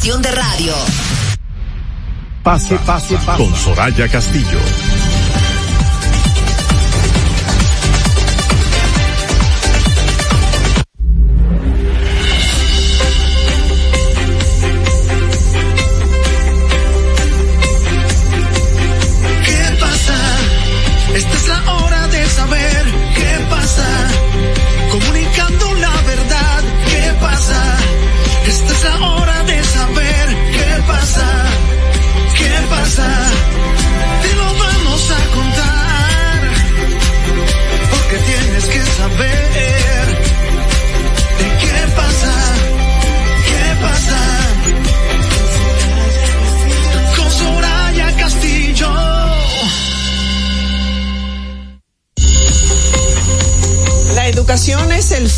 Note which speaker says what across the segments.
Speaker 1: estación de radio.
Speaker 2: Pase, pase, pase. Con Soraya Castillo.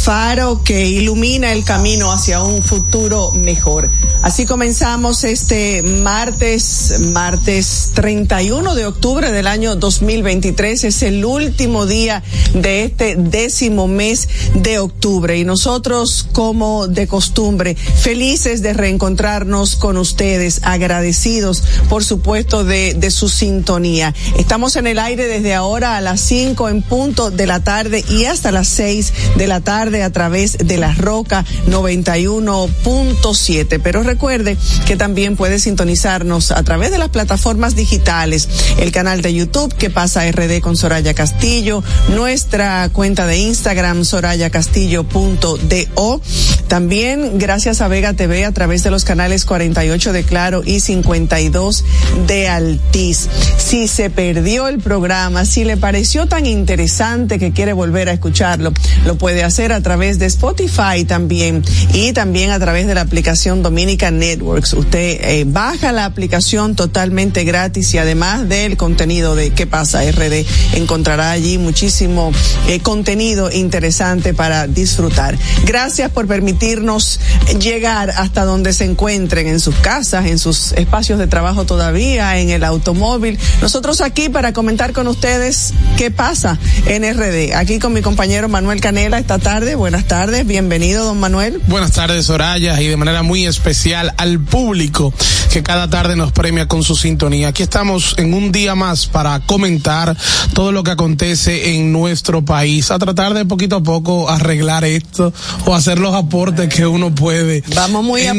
Speaker 3: Faro que ilumina el camino hacia un futuro mejor. Así comenzamos este martes, martes 31 de octubre del año 2023. Es el último día de este décimo mes de octubre y nosotros, como de costumbre, felices de reencontrarnos con ustedes, agradecidos, por supuesto, de, su sintonía. Estamos en el aire desde ahora a las 5 en punto de la tarde y hasta las 6 de la tarde a través de la Roca 91.7. Pero recuerde que también puede sintonizarnos a través de las plataformas digitales, el canal de YouTube que pasa RD con Soraya Castillo, nuestra cuenta de Instagram sorayacastillo.do. También gracias a Vega TV a través de los canales 48 de Claro y 52 de Altiz. Si se perdió el programa, si le pareció tan interesante que quiere volver a escucharlo, lo puede hacer a través de Spotify también y también a través de la aplicación Dominica Networks. Usted eh, baja la aplicación totalmente gratis y además del contenido de ¿Qué pasa RD? Encontrará allí muchísimo eh, contenido interesante para disfrutar. Gracias por permitirnos llegar hasta donde se encuentren en sus casas, en sus espacios de trabajo todavía, en el automóvil. Nosotros aquí para comentar con ustedes qué pasa en RD. Aquí con mi compañero Manuel Canela esta tarde buenas tardes, bienvenido don Manuel.
Speaker 4: Buenas tardes Soraya y de manera muy especial al público que cada tarde nos premia con su sintonía. Aquí estamos en un día más para comentar todo lo que acontece en nuestro país, a tratar de poquito a poco arreglar esto o hacer los aportes que uno puede.
Speaker 3: Vamos muy a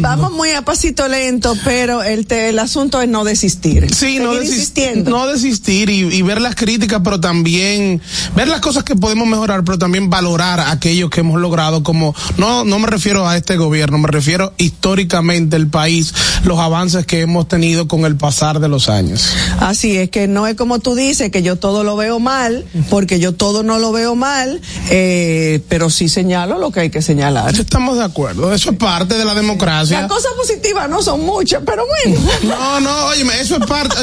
Speaker 3: vamos muy a pasito lento, pero el el asunto es no desistir.
Speaker 4: Sí, no desistir, no desistir y, y ver las críticas, pero también ver las cosas que podemos mejorar, pero también valorar aquello que hemos logrado como, no, no me refiero a este gobierno, me refiero históricamente el país, los avances que hemos tenido con el pasar de los años.
Speaker 3: Así es que no es como tú dices que yo todo lo veo mal, porque yo todo no lo veo mal, eh, pero sí señalo lo que hay que señalar.
Speaker 4: Estamos de acuerdo, eso es parte de la democracia.
Speaker 3: Las cosas positivas no son muchas, pero bueno.
Speaker 4: No, no, oye, eso es parte,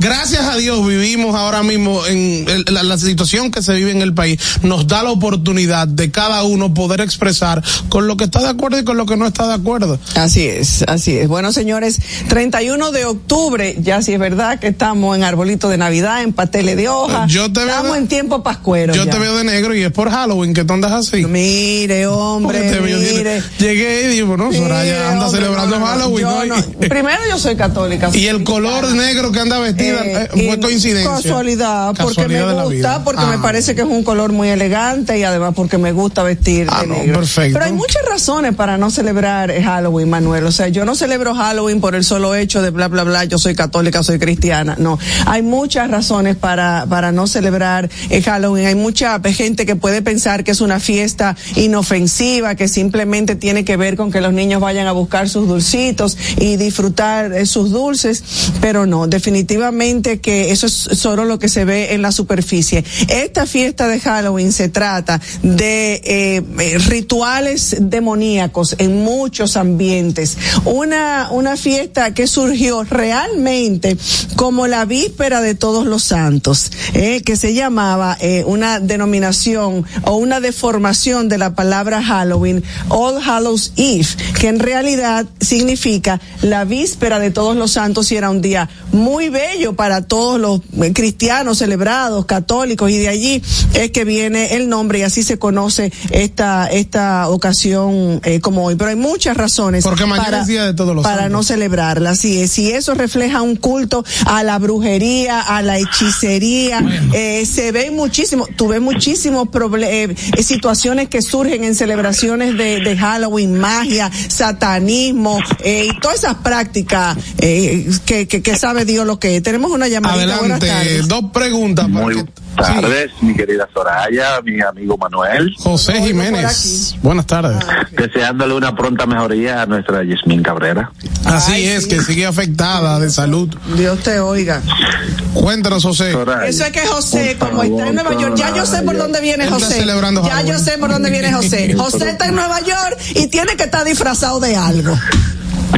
Speaker 4: gracias a Dios vivimos ahora mismo en la situación que se vive en el país, nos da la oportunidad de cada uno poder expresar con lo que está de acuerdo y con lo que no está de acuerdo.
Speaker 3: Así es, así es. Bueno, señores, 31 de octubre, ya sí es verdad que estamos en arbolito de Navidad, en pasteles de hoja.
Speaker 4: Yo te
Speaker 3: veo estamos en tiempo pascuero.
Speaker 4: Yo te veo de negro y es por Halloween que tú andas así.
Speaker 3: Mire, hombre, mire.
Speaker 4: Llegué y digo, no, Soraya anda celebrando Halloween.
Speaker 3: Primero yo soy católica.
Speaker 4: Y el color negro que anda vestida eh, eh, fue coincidencia.
Speaker 3: Casualidad, porque me gusta, porque me ah. parece que es un color muy elegante y además porque me gusta vestir
Speaker 4: ah,
Speaker 3: de negro.
Speaker 4: perfecto.
Speaker 3: Pero hay muchas razones para no celebrar Halloween, Manuel. O sea, yo no celebro Halloween por el solo hecho de bla, bla, bla, yo soy católica, soy cristiana. No. Hay muchas razones para, para no celebrar Halloween. Hay mucha gente que puede pensar que es una fiesta inofensiva, que simplemente tiene que ver con que los niños vayan a buscar sus dulcitos y disfrutar sus dulces, pero no, definitivamente que eso es solo lo que se ve en la superficie. Esta fiesta de Halloween se trata de eh, eh, rituales demoníacos en muchos ambientes. Una, una fiesta que surgió realmente como la víspera de todos los santos, eh, que se llamaba eh, una denominación o una deformación de la palabra Halloween, All Hallows Eve, que en realidad significa la víspera de todos los santos y era un día muy bello para todos los cristianos celebrados, católicos, y de allí es que viene el nombre y así se conoce esta esta ocasión eh, como hoy. Pero hay muchas razones
Speaker 4: Porque mañana
Speaker 3: para,
Speaker 4: es día de todos los
Speaker 3: para
Speaker 4: santos.
Speaker 3: no celebrarla. Así es. Si eso refleja un culto a la brujería, a la hechicería, eh, se ve muchísimo, tuve muchísimos eh, situaciones que surgen en celebraciones de, de Halloween, magia, satanismo eh, y todas esas prácticas eh, que, que, que sabe Dios lo que es. Tenemos una llamadita. Buenas
Speaker 4: Adelante, dos preguntas. para
Speaker 1: Muy
Speaker 4: que-
Speaker 1: tardes, mi querida Soraya, mi amigo Manuel,
Speaker 4: José Jiménez. Buenas tardes.
Speaker 1: deseándole una pronta mejoría a nuestra Yasmín Cabrera.
Speaker 4: Así
Speaker 3: Ay,
Speaker 4: es,
Speaker 3: sí.
Speaker 4: que sigue afectada de salud.
Speaker 3: Dios te oiga.
Speaker 4: Cuéntanos, José.
Speaker 1: Soraya,
Speaker 3: Eso es que José, como está en Nueva York, ya yo sé por dónde viene José.
Speaker 4: celebrando
Speaker 3: Ya yo sé por dónde viene José. José está en Nueva York y tiene que estar disfrazado de algo.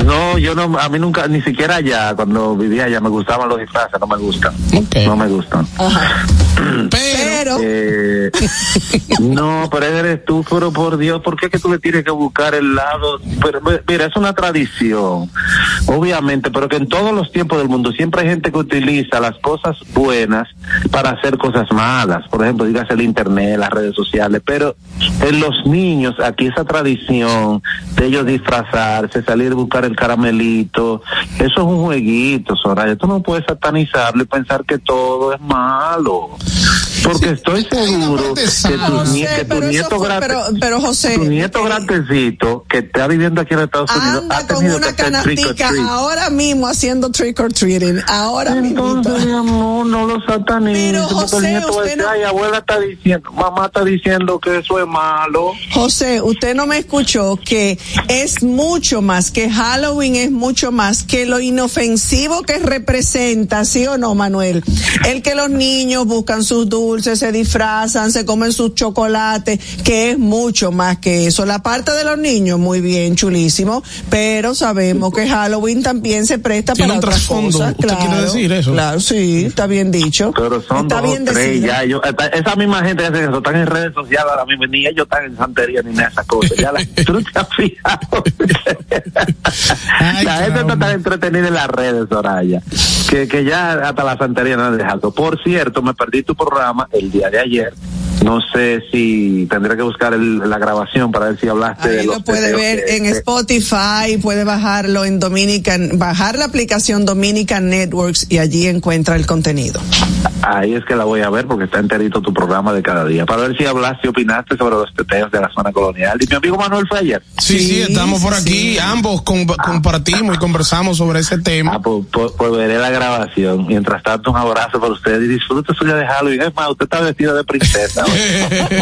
Speaker 1: No, yo no, a mí nunca, ni siquiera allá, cuando vivía allá, me gustaban los disfraces, no me gustan. No me gustan.
Speaker 3: Ajá.
Speaker 4: Pero,
Speaker 1: Eh, no, pero eres tú, pero por Dios, ¿por qué que tú le tienes que buscar el lado? Pero, mira, es una tradición, obviamente, pero que en todos los tiempos del mundo siempre hay gente que utiliza las cosas buenas para hacer cosas malas. Por ejemplo, digas el internet, las redes sociales, pero en los niños, aquí esa tradición de ellos disfrazarse, salir a buscar el caramelito, eso es un jueguito, Soraya. Tú no puedes satanizarlo y pensar que todo es malo. Porque estoy seguro que tu,
Speaker 3: José,
Speaker 1: que tu nieto
Speaker 3: fue-
Speaker 1: grande,
Speaker 3: pero- pero, José,
Speaker 1: tu nieto
Speaker 3: eh,
Speaker 1: grandecito que está viviendo aquí en Estados Unidos
Speaker 3: anda con una canastica ahora mismo haciendo trick or treating. Ahora mismo.
Speaker 1: Entonces, mi amor, no lo satanices.
Speaker 3: Pero, José, usted no-
Speaker 1: ay, abuela está diciendo, mamá está diciendo que eso es malo.
Speaker 3: José, usted no me escuchó que es mucho más, que Halloween es mucho más que lo inofensivo que representa, ¿sí o no, Manuel? El que los niños buscan sus dulces, se disfrazan, se comen sus chocolates, que es mucho más que eso. La parte de los niños, muy bien, chulísimo, pero sabemos que Halloween también se presta
Speaker 4: Tiene
Speaker 3: para
Speaker 4: un
Speaker 3: otras
Speaker 4: trasfondo.
Speaker 3: cosas.
Speaker 4: ¿Usted
Speaker 3: claro,
Speaker 4: quiere decir eso?
Speaker 3: Claro, sí, está bien dicho.
Speaker 1: Pero son
Speaker 3: está
Speaker 1: dos
Speaker 3: bien
Speaker 1: tres ya. Yo, esa misma gente que hace eso, están en redes sociales ahora mismo, ni ellos están en santería ni nada de esas cosas. Ya la, tú te has fijado.
Speaker 4: Ay,
Speaker 1: la gente está tan entretenida en las redes, Soraya, que, que ya hasta la santería no han dejado. Por cierto, me perdí tu programa el día de ayer. No sé si tendré que buscar el- la grabación para ver si hablaste de
Speaker 3: Ahí
Speaker 1: los
Speaker 3: lo puede ver
Speaker 1: que-
Speaker 3: en
Speaker 1: que-
Speaker 3: Spotify, puede bajarlo en Dominican, bajar la aplicación Dominican Networks y allí encuentra el contenido.
Speaker 1: Ahí es que la voy a ver porque está enterito tu programa de cada día. Para ver si hablaste y opinaste sobre los teteos de la zona colonial. Y mi amigo Manuel fue ayer.
Speaker 4: sí, sí,
Speaker 3: Sí,
Speaker 4: estamos por
Speaker 3: sí,
Speaker 4: aquí.
Speaker 3: sí.
Speaker 4: Ambos com- compartimos y conversamos sobre ese tema.
Speaker 1: Ah, pues, pues- pues veré la grabación. Mientras tanto, un abrazo para usted y disfrute su día de Halloween. Es más, usted está vestido de princesa.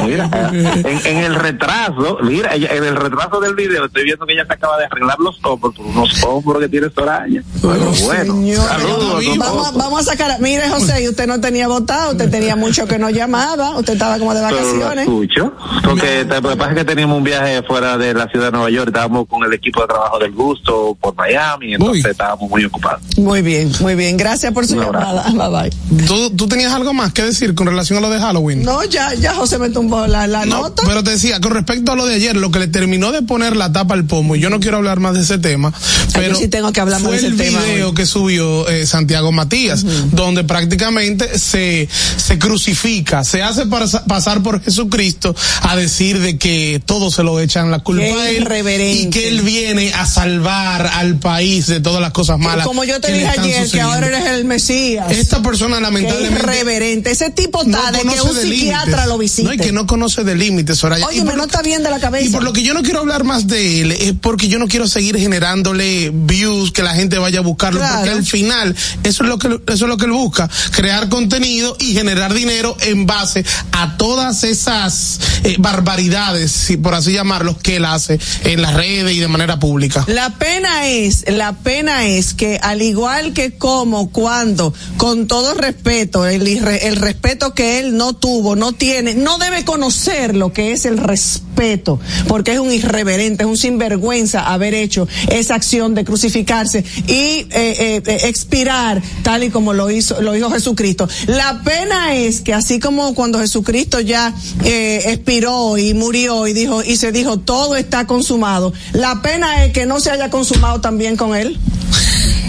Speaker 1: Mira, en, en el retraso, mira, ella- en el retraso del video estoy viendo que ella se acaba de arreglar los hombros por unos hombros que tiene Soraya. Pero bueno,
Speaker 3: Señor,
Speaker 1: saludos.
Speaker 3: vamos, a- vamos a sacar, mire José, y usted no tenía votado, usted tenía mucho que no llamaba, usted estaba como de
Speaker 1: Pero lo
Speaker 3: vacaciones.
Speaker 1: escucho, porque lo que pasa es que teníamos un viaje fuera de la ciudad de Nueva York, estábamos con el equipo de trabajo del gusto por Miami, entonces
Speaker 4: Uy.
Speaker 1: estábamos muy ocupados.
Speaker 3: Muy bien, muy bien, gracias por su llamada, bye bye.
Speaker 4: ¿Tú, tú tenías algo más que decir con relación a lo de Halloween?
Speaker 3: No, ya, ya José me tumbó la, la
Speaker 4: No,
Speaker 3: nota.
Speaker 4: pero te decía, con respecto a lo de ayer, lo que le terminó de poner la tapa al pomo, y yo no quiero hablar más de ese tema, pero
Speaker 3: yo sí tengo que hablar más de ese
Speaker 4: el
Speaker 3: tema
Speaker 4: video
Speaker 3: hoy.
Speaker 4: que subió eh, Santiago Matías, donde prácticamente se, se crucifica, se hace pas- pasar por Jesucristo a decir de que todo se lo echan la culpa
Speaker 3: Qué
Speaker 4: a él y que él viene a salvar al país de todas las cosas malas.
Speaker 3: Como yo te
Speaker 4: que
Speaker 3: dije ayer, que ahora eres el Mesías.
Speaker 4: Esta persona
Speaker 3: Qué
Speaker 4: lamentablemente
Speaker 3: irreverente. Ese tipo
Speaker 4: no
Speaker 3: está de que un psiquiatra. Lo visite.
Speaker 4: No, y que no conoce de límites, Soraya.
Speaker 3: Oye, no
Speaker 4: lo-
Speaker 3: está bien de la cabeza.
Speaker 4: y por lo que yo no quiero hablar más de él, es porque yo no quiero seguir generándole views, que la gente vaya a buscarlo,
Speaker 3: Claro.
Speaker 4: porque al final eso es lo que eso es lo que él busca, crear contenido y generar dinero en base a todas esas eh, barbaridades, si por así llamarlos, que él hace en las redes y de manera pública.
Speaker 3: La pena es, la pena es que al igual que como, cuando, con todo respeto, el, el respeto que él no tuvo, no tiene, no debe conocer lo que es el respeto, porque es un irreverente, es un sinvergüenza haber hecho esa acción de crucificarse y eh, eh, expirar tal y como lo hizo, lo hizo Jesucristo. La pena es que así como cuando Jesucristo ya eh, expiró y murió y dijo, y se dijo todo está consumado, la pena es que no se haya consumado también con él.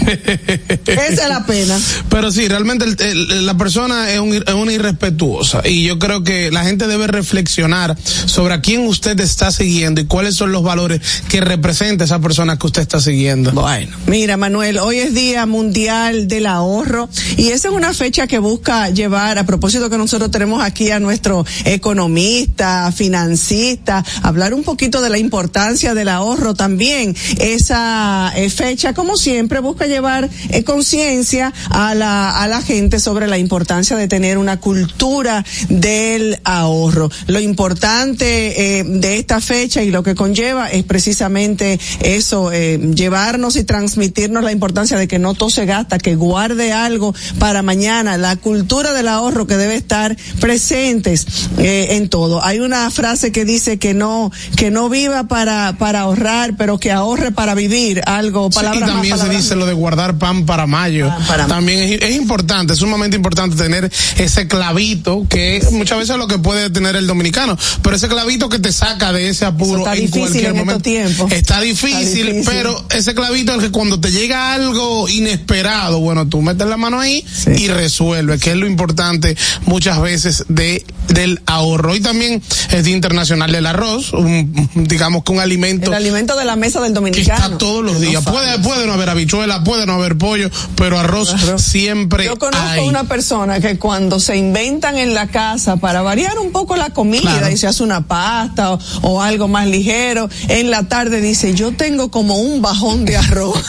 Speaker 3: Esa es la pena.
Speaker 4: Pero sí, realmente la persona es, una irrespetuosa y yo creo que la gente debe reflexionar sobre a quién usted está siguiendo y cuáles son los valores que representa esa persona que usted está siguiendo.
Speaker 3: Bueno, mira Manuel, hoy es Día Mundial del Ahorro y esa es una fecha que busca llevar, a propósito que nosotros tenemos aquí a nuestro economista, financista, hablar un poquito de la importancia del ahorro también. Esa eh, fecha, como siempre, busca llevar eh, conciencia a la, a la gente sobre la importancia de tener una cultura del ahorro. Lo importante eh, de esta fecha y lo que conlleva es precisamente eso, llevarnos y transmitirnos la importancia de que no todo se gasta, que guarde algo para mañana, la cultura del ahorro que debe estar presentes en todo. Hay una frase que dice que no, que no viva para, para ahorrar, pero que ahorre para vivir algo. Palabras
Speaker 4: y también se dice lo de guardar pan para mayo. también es, importante, es sumamente importante tener ese clavito que muchas veces es lo que puede tener el dominicano, pero ese clavito que te saca de ese apuro en cualquier momento. Está difícil, pero ese clavito es que cuando te llega algo inesperado, bueno, tú metes la mano ahí y resuelve, que es lo importante muchas veces de del ahorro. Y también es Día Internacional del Arroz, un, digamos que un alimento.
Speaker 3: El alimento de la mesa del dominicano.
Speaker 4: está todos los días. puede, puede no haber habichuela, puede no haber pollo, pero arroz, siempre Yo
Speaker 3: conozco una persona que cuando se inventan en la casa para variar un poco la comida y se hace una pasta o, algo más ligero, en la tarde dice, yo tengo como un bajón de arroz.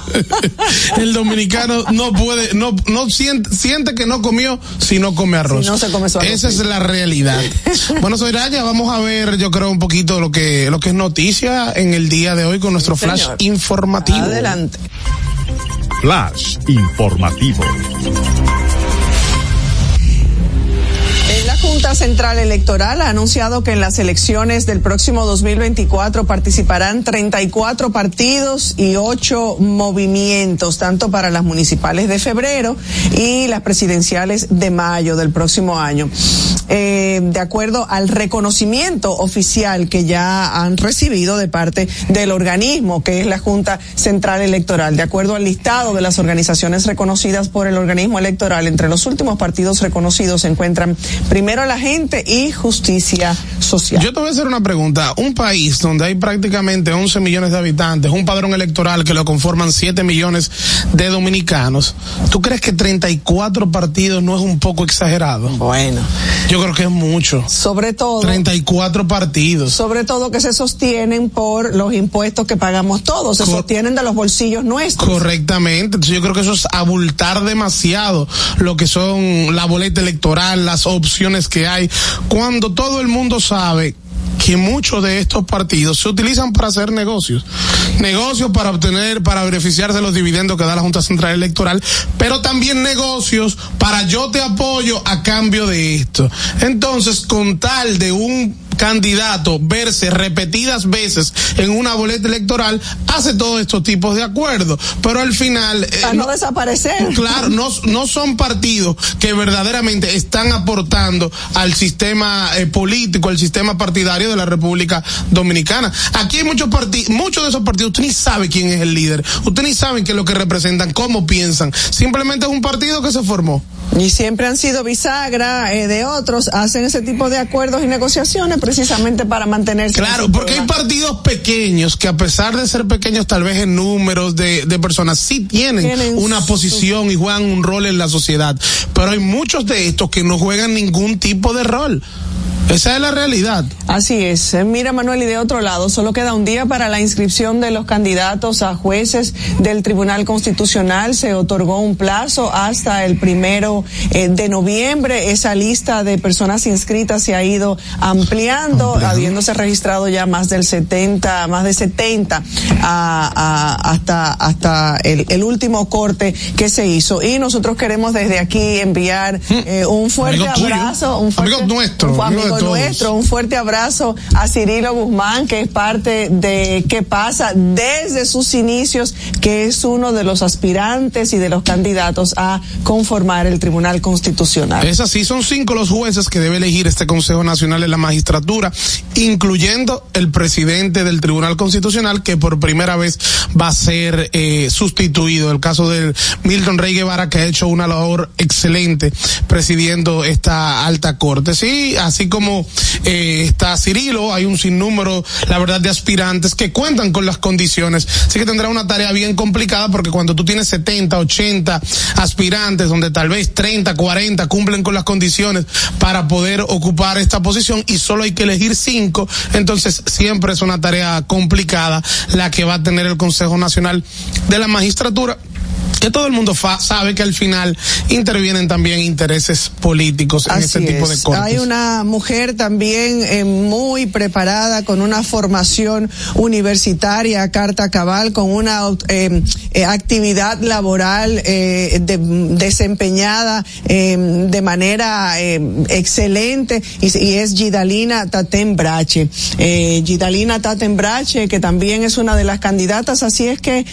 Speaker 4: el dominicano no puede, no, no siente, siente que no comió si no come arroz.
Speaker 3: no se come su
Speaker 4: arroz. Esa es la realidad. bueno, soy Raya, vamos a ver, yo creo, un poquito lo que, lo que es noticia en el día de hoy con nuestro flash informativo.
Speaker 3: Adelante.
Speaker 2: Flash informativo.
Speaker 3: Junta Central Electoral ha anunciado que en las elecciones del próximo 2024 participarán 34 partidos y 8 movimientos, tanto para las municipales de febrero y las presidenciales de mayo del próximo año. Eh, de acuerdo al reconocimiento oficial que ya han recibido de parte del organismo que es la Junta Central Electoral, de acuerdo al listado de las organizaciones reconocidas por el organismo electoral, entre los últimos partidos reconocidos se encuentran primero primero la gente y justicia social.
Speaker 4: Yo te voy a hacer una pregunta. Un país donde hay prácticamente 11 millones de habitantes, un padrón electoral que lo conforman 7 millones de dominicanos, ¿tú crees que 34 partidos no es un poco exagerado?
Speaker 3: Bueno.
Speaker 4: Yo creo que es mucho.
Speaker 3: Sobre todo.
Speaker 4: 34 partidos.
Speaker 3: Sobre todo que se sostienen por los impuestos que pagamos todos, se sostienen de los bolsillos nuestros.
Speaker 4: Correctamente. Entonces yo creo que eso es abultar demasiado lo que son la boleta electoral, las opciones que hay, cuando todo el mundo sabe que muchos de estos partidos se utilizan para hacer negocios. Negocios para obtener, para beneficiarse de los dividendos que da la Junta Central Electoral, pero también negocios para yo te apoyo a cambio de esto. Entonces, con tal de un candidato verse repetidas veces en una boleta electoral, hace todos estos tipos de acuerdos. Pero al final...
Speaker 3: Eh, Para no, desaparecer.
Speaker 4: Claro, no, no son partidos que verdaderamente están aportando al sistema eh, político, al sistema partidario de la República Dominicana. Aquí hay muchos partidos, muchos de esos partidos, usted ni sabe quién es el líder, usted ni sabe qué es lo que representan, cómo piensan. Simplemente es un partido que se formó.
Speaker 3: Y siempre han sido bisagra eh, de otros, hacen ese tipo de acuerdos y negociaciones precisamente para mantenerse.
Speaker 4: Claro, porque hay partidos pequeños que a pesar de ser pequeños tal vez en números de, de personas, sí tienen, una posición y juegan un rol en la sociedad. Pero hay muchos de estos que no juegan ningún tipo de rol. Esa es la realidad.
Speaker 3: Así es. Eh, mira, Manuel, y de otro lado, solo queda un día para la inscripción de los candidatos a jueces del Tribunal Constitucional. Se otorgó un plazo hasta el primero eh, de noviembre. Esa lista de personas inscritas se ha ido ampliando, habiéndose registrado ya más del 70, más de 70 hasta, hasta el, último corte que se hizo. Y nosotros queremos desde aquí enviar hmm. eh, un fuerte abrazo, un fuerte,
Speaker 4: amigo nuestro,
Speaker 3: amigo nuestro. Un fuerte abrazo a Cirilo Guzmán, que es parte de qué pasa desde sus inicios, que es uno de los aspirantes y de los candidatos a conformar el Tribunal Constitucional.
Speaker 4: Es así, son cinco los jueces que debe elegir este Consejo Nacional de la Magistratura, incluyendo el presidente del Tribunal Constitucional, que por primera vez va a ser eh, sustituido. El caso de Milton Rey Guevara, que ha hecho una labor excelente presidiendo esta alta corte. Sí, así como eh, está Cirilo, hay un sinnúmero, la verdad, de aspirantes que cuentan con las condiciones. Así que tendrá una tarea bien complicada porque cuando tú tienes 70, 80 aspirantes, donde tal vez 30, 40 cumplen con las condiciones para poder ocupar esta posición y solo hay que elegir cinco, entonces siempre es una tarea complicada la que va a tener el Consejo Nacional de la Magistratura que todo el mundo sabe que al final intervienen también intereses políticos en este tipo de cosas.
Speaker 3: Hay una mujer también eh, muy preparada con una formación universitaria, carta cabal, con una eh, eh, actividad laboral desempeñada de manera excelente y, y, es Gidalina Tatembrache. Gidalina Tatembrache, que también es una de las candidatas, así es que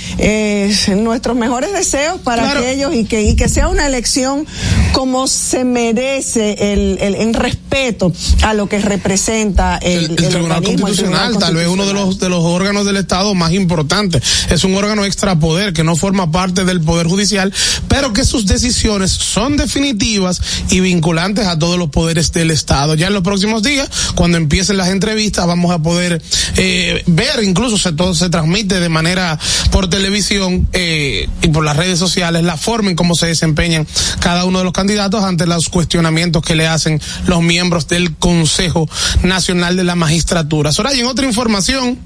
Speaker 3: nuestros mejores deseos para aquellos y que, y que sea una elección como se merece el, el, en respeto a lo que representa el,
Speaker 4: Tribunal Constitucional, tal vez uno de los, de los órganos del Estado más importantes. Es un órgano extrapoder que no forma parte del Poder Judicial, pero que sus decisiones son definitivas y vinculantes a todos los poderes del Estado. Ya en los próximos días, cuando empiecen las entrevistas, vamos a poder eh, ver, incluso se, todo se transmite de manera por televisión eh, y por las redes sociales la forma en cómo se desempeñan cada uno de los candidatos ante los cuestionamientos que le hacen los miembros del Consejo Nacional de la Magistratura. Ahora, y en otra información,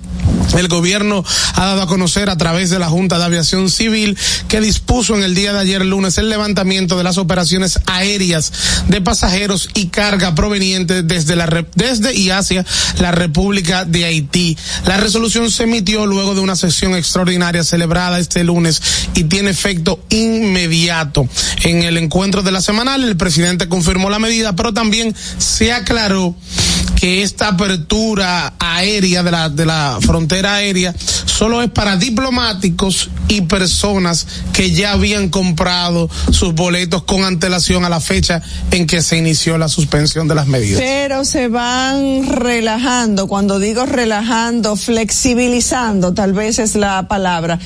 Speaker 4: el gobierno ha dado a conocer a través de la Junta de Aviación Civil que dispuso en el día de ayer lunes el levantamiento de las operaciones aéreas de pasajeros y carga provenientes desde la desde y hacia la República de Haití. La resolución se emitió luego de una sesión extraordinaria celebrada este lunes y tiene efecto inmediato. En el encuentro de la semanal el presidente confirmó la medida, pero también se aclaró que esta apertura aérea de la, de la frontera aérea solo es para diplomáticos y personas que ya habían comprado sus boletos con antelación a la fecha en que se inició la suspensión de las medidas.
Speaker 3: Pero se van relajando, cuando digo relajando, flexibilizando, tal vez es la palabra,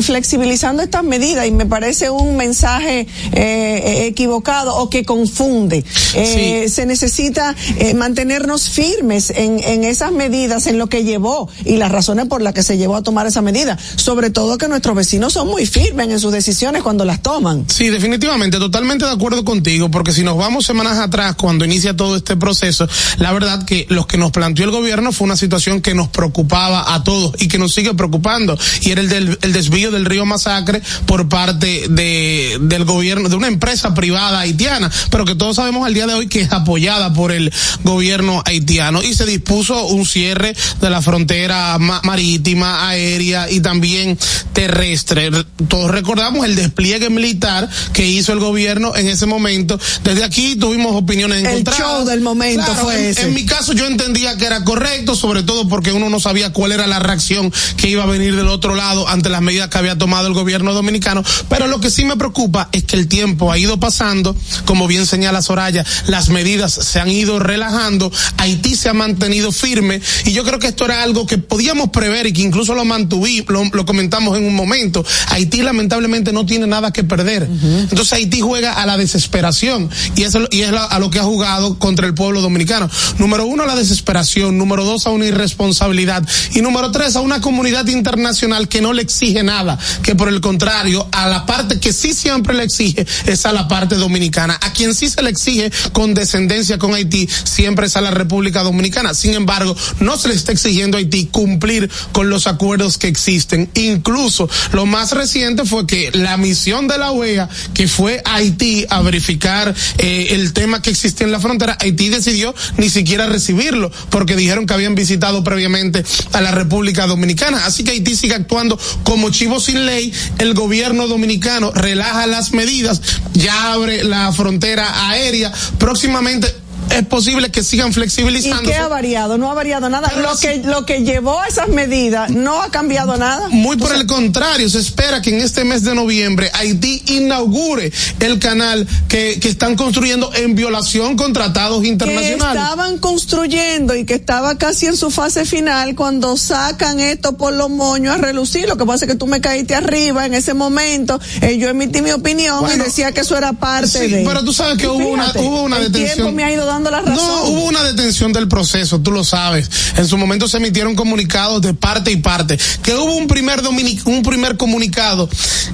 Speaker 3: flexibilizando estas medidas y me parece un mensaje eh, equivocado o que confunde. Eh, Se necesita eh, mantenernos firmes en, en esas medidas, en lo que llevó y las por las que se llevó a tomar esa medida. Sobre todo que nuestros vecinos son muy firmes en sus decisiones cuando las toman.
Speaker 4: Sí, definitivamente, totalmente de acuerdo contigo, porque si nos vamos semanas atrás, cuando inicia todo este proceso, la verdad que lo que nos planteó el gobierno fue una situación que nos preocupaba a todos y que nos sigue preocupando, y era el del el desvío del río Masacre por parte de, del gobierno, de una empresa privada haitiana, pero que todos sabemos al día de hoy que es apoyada por el gobierno haitiano, y se dispuso un cierre de la frontera marítima, aérea y también terrestre. Todos recordamos el despliegue militar que hizo el gobierno en ese momento. Desde aquí tuvimos opiniones encontradas.
Speaker 3: El show del momento fue ese.
Speaker 4: En mi caso yo entendía que era correcto, sobre todo porque uno no sabía cuál era la reacción que iba a venir del otro lado ante las medidas que había tomado el gobierno dominicano. Pero lo que sí me preocupa es que el tiempo ha ido pasando, como bien señala Soraya, las medidas se han ido relajando, Haití se ha mantenido firme y yo creo que esto era algo que podíamos prever y que incluso lo mantuvimos, lo, comentamos en un momento. Haití lamentablemente no tiene nada que perder. Entonces Haití juega a la desesperación y, eso, y es a lo que ha jugado contra el pueblo dominicano. Número uno, a la desesperación. Número dos, a una irresponsabilidad. Y número tres, a una comunidad internacional que no le exige nada, que por el contrario, a la parte que sí siempre le exige es a la parte dominicana. A quien sí se le exige con descendencia con Haití siempre es a la República Dominicana. Sin embargo, no se le está exigiendo a Haití cumplir con los acuerdos que existen. Incluso lo más reciente fue que la misión de la OEA, que fue a Haití a verificar eh, el tema que existía en la frontera, Haití decidió ni siquiera recibirlo porque dijeron que habían visitado previamente a la República Dominicana. Así que Haití sigue actuando como chivo sin ley. El gobierno dominicano relaja las medidas, ya abre la frontera aérea. Próximamente es posible que sigan flexibilizando.
Speaker 3: ¿Y qué ha variado? No ha variado nada. lo que, lo que llevó a esas medidas no ha cambiado nada.
Speaker 4: Muy por el contrario, se espera que en este mes de noviembre Haití inaugure el canal que, que están construyendo en violación con tratados internacionales.
Speaker 3: Que estaban construyendo y que estaba casi en su fase final cuando sacan esto por los moños a relucir. Lo que pasa es que tú me caíste arriba en ese momento. Eh, yo emití mi opinión y decía que eso era parte
Speaker 4: sí,
Speaker 3: de.
Speaker 4: Pero tú sabes que hubo una, hubo una
Speaker 3: el
Speaker 4: detención.
Speaker 3: tiempo me ha ido
Speaker 4: No, hubo una detención del proceso, tú lo sabes. En su momento se emitieron comunicados de parte y parte. Que hubo un primer dominic un primer comunicado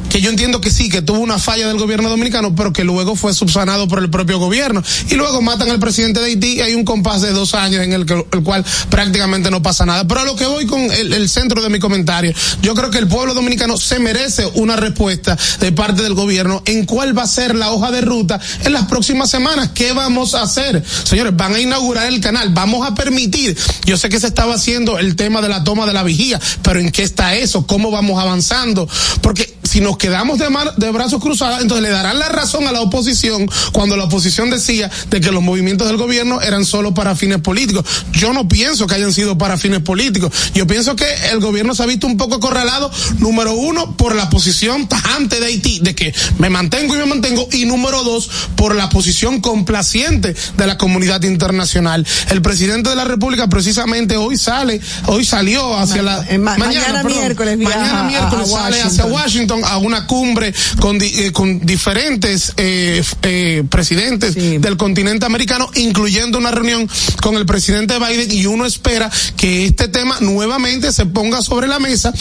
Speaker 4: que yo entiendo que sí, que tuvo una falla del gobierno dominicano, pero que luego fue subsanado por el propio gobierno. Y luego matan al presidente de Haití y hay un compás de dos años en el, que, el cual prácticamente no pasa nada. Pero a lo que voy con el, el centro de mi comentario, yo creo que el pueblo dominicano se merece una respuesta de parte del gobierno en cuál va a ser la hoja de ruta en las próximas semanas. ¿Qué vamos a hacer? Señores, van a inaugurar el canal, vamos a permitir. Yo sé que se estaba haciendo el tema de la toma de la vigía, pero ¿en qué está eso? ¿Cómo vamos avanzando? Porque si nos quedamos de, mar, de brazos cruzados, entonces le darán la razón a la oposición cuando la oposición decía de que los movimientos del gobierno eran solo para fines políticos. Yo no pienso que hayan sido para fines políticos. Yo pienso que el gobierno se ha visto un poco acorralado, número uno, por la posición tajante de Haití, de que me mantengo y me mantengo, y número dos, por la posición complaciente de la comunidad internacional. El presidente de la República precisamente hoy sale, hoy salió hacia
Speaker 3: ma
Speaker 4: la...
Speaker 3: eh, ma mañana, mañana perdón, miércoles
Speaker 4: mañana miércoles
Speaker 3: a, a
Speaker 4: sale hacia Washington a una cumbre con, eh, con diferentes eh, eh, presidentes sí. del continente americano, incluyendo una reunión con el presidente Biden y uno espera que este tema nuevamente se ponga sobre la mesa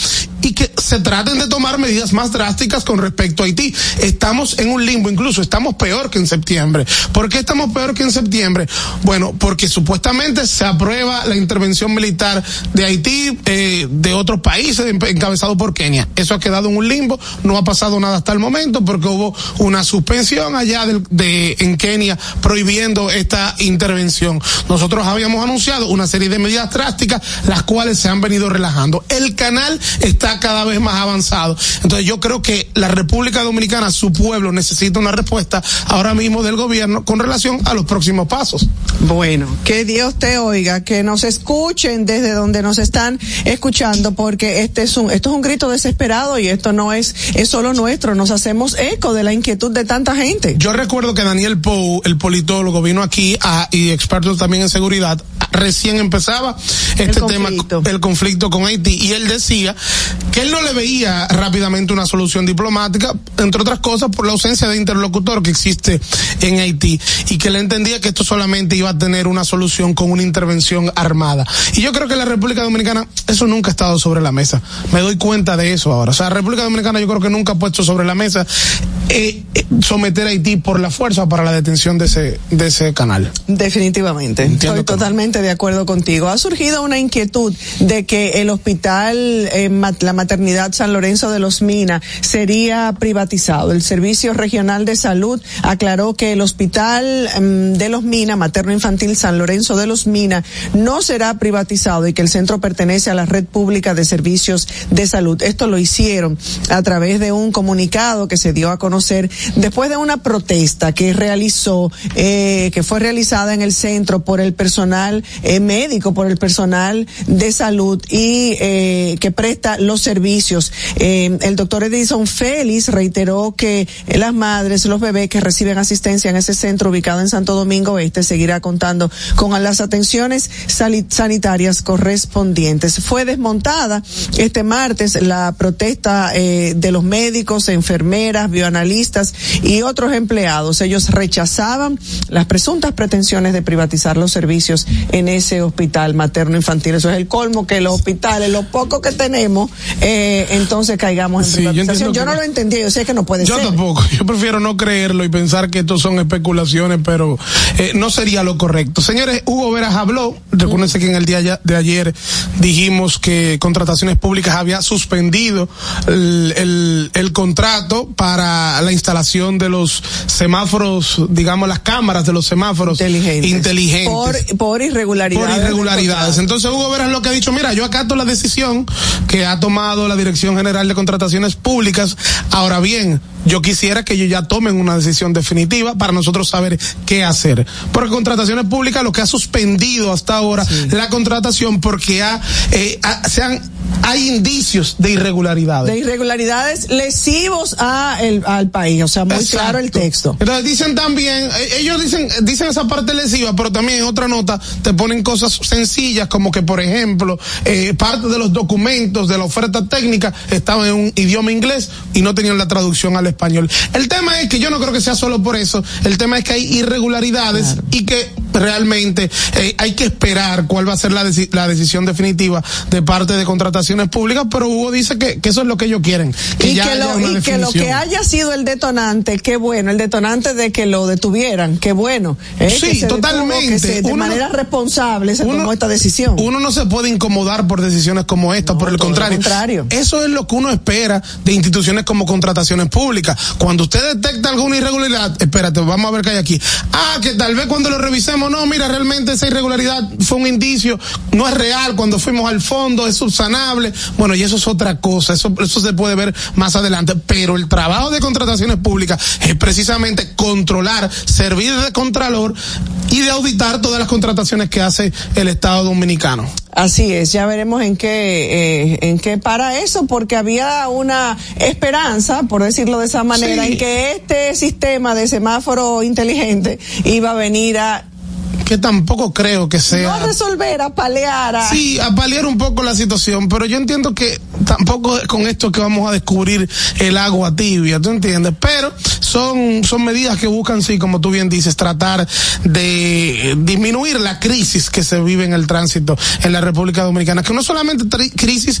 Speaker 4: y que se traten de tomar medidas más drásticas con respecto a Haití. Estamos en un limbo, incluso estamos peor que en septiembre. ¿Por qué estamos peor que en septiembre? Bueno, porque supuestamente se aprueba la intervención militar de Haití, eh, de otros países, encabezado por Kenia. Eso ha quedado en un limbo, no ha pasado nada hasta el momento porque hubo una suspensión allá de, de en Kenia prohibiendo esta intervención. Nosotros habíamos anunciado una serie de medidas drásticas, las cuales se han venido relajando. El canal está cada vez más avanzado. Entonces yo creo que la República Dominicana, su pueblo, necesita una respuesta ahora mismo del gobierno con relación a los próximos pasos.
Speaker 3: Bueno, que Dios te oiga, que nos escuchen desde donde nos están escuchando, porque este es un, esto es un grito desesperado y esto no es, es solo nuestro, nos hacemos eco de la inquietud de tanta gente.
Speaker 4: Yo recuerdo que Daniel Pou, el politólogo, vino aquí a, y experto también en seguridad, recién empezaba este
Speaker 3: el
Speaker 4: tema, el conflicto con Haití, y él decía que él no le veía rápidamente una solución diplomática, entre otras cosas por la ausencia de interlocutor que existe en Haití, y que él entendía que esto solamente iba a tener una solución con una intervención armada. Y yo creo que la República Dominicana, eso nunca ha estado sobre la mesa. Me doy cuenta de eso ahora. O sea, la República Dominicana yo creo que nunca ha puesto sobre la mesa eh, eh, someter a Haití por la fuerza para la detención de ese, de ese canal.
Speaker 3: Definitivamente.
Speaker 4: Entiendo
Speaker 3: Estoy totalmente no. de acuerdo contigo. Ha surgido una inquietud de que el hospital, eh, la maternidad San Lorenzo de los Minas sería privatizado. El Servicio Regional de Salud aclaró que el hospital um, de los Minas, materno infantil San Lorenzo de los Minas, no será privatizado y que el centro pertenece a la red pública de servicios de salud. Esto lo hicieron a través de un comunicado que se dio a conocer después de una protesta que realizó, eh, que fue realizada en el centro por el personal eh, médico, por el personal de salud y eh, que presta los servicios. el doctor Edison Félix reiteró que las madres, los bebés que reciben asistencia en ese centro ubicado en Santo Domingo Este seguirá contando con las atenciones sanitarias correspondientes. Fue desmontada este martes la protesta eh, de los médicos, enfermeras, bioanalistas y otros empleados. Ellos rechazaban las presuntas pretensiones de privatizar los servicios en ese hospital materno infantil. Eso es el colmo que los hospitales, lo poco que tenemos, eh, entonces caigamos en
Speaker 4: Sí,
Speaker 3: privatización.
Speaker 4: yo
Speaker 3: Yo, no lo entendí, yo sé que no puede
Speaker 4: Yo
Speaker 3: ser.
Speaker 4: tampoco, yo prefiero no creerlo y pensar que estos son especulaciones, pero eh, no sería lo correcto. Señores, Hugo Veras habló, recuérdense que en el día de ayer dijimos que Contrataciones Públicas había suspendido el, el- el contrato para la, la instalación de los semáforos, digamos las cámaras de los semáforos
Speaker 3: Inteligentes.
Speaker 4: inteligentes.
Speaker 3: Por, por irregularidades.
Speaker 4: por irregularidades. Entonces Hugo Veras lo que ha dicho, mira, yo acato la decisión que ha tomado la Dirección General de Contrataciones Públicas. Ahora bien, yo quisiera que ellos ya tomen una decisión definitiva para nosotros saber qué hacer. Porque Contrataciones Públicas lo que ha suspendido hasta ahora la contratación porque ha, eh, ha- se han, hay indicios de irregularidades.
Speaker 3: De irregularidades lesivos a el, al país. O sea, muy
Speaker 4: Exacto.
Speaker 3: claro el texto.
Speaker 4: Entonces dicen también, eh, ellos dicen, dicen esa parte lesiva, pero también en otra nota te ponen cosas sencillas como que, por ejemplo, eh, parte de los documentos de la oferta técnica estaban en un idioma inglés y no tenían la traducción al español. El tema es que yo no creo que sea solo por eso, el tema es que hay irregularidades y que realmente eh, hay que esperar cuál va a ser la, deci- la decisión definitiva de parte de contrataciones públicas, pero Hugo dice que, que eso es lo que ellos quieren. Que
Speaker 3: y
Speaker 4: ya
Speaker 3: que, lo, y que lo que haya sido el detonante, qué bueno, el detonante de que lo detuvieran, qué bueno. ¿eh?
Speaker 4: Sí,
Speaker 3: Que se detuvo,
Speaker 4: totalmente.
Speaker 3: que se- de
Speaker 4: Uno
Speaker 3: manera responsable se tomó esta decisión.
Speaker 4: Uno no se puede incomodar por decisiones como esta, por el contrario.
Speaker 3: contrario.
Speaker 4: Eso es lo que uno espera de instituciones como contrataciones públicas. Cuando usted detecta alguna irregularidad, espérate, vamos a ver qué hay aquí. Ah, que tal vez cuando lo revisemos, no, mira, realmente esa irregularidad fue un indicio, no es real, cuando fuimos al fondo es subsanable. Bueno, y eso es otra cosa, eso, eso se puede ver más adelante. Pero el trabajo de contrataciones públicas es precisamente controlar, servir de contralor y de auditar todas las contrataciones que hace el Estado Dominicano.
Speaker 3: Así es, ya veremos en qué, eh, en qué para eso, porque había una esperanza, por decirlo de esa manera,
Speaker 4: Sí.
Speaker 3: en que este sistema de semáforo inteligente iba a venir a
Speaker 4: Que tampoco creo que
Speaker 3: no
Speaker 4: sea.
Speaker 3: a resolver, a palear, a,
Speaker 4: Sí, a paliar un poco la situación, pero yo entiendo que tampoco es con esto que vamos a descubrir el agua tibia, ¿tú entiendes? Pero son, son medidas que buscan, sí, como tú bien dices, tratar de disminuir la crisis que se vive en el tránsito en la República Dominicana, que no solamente crisis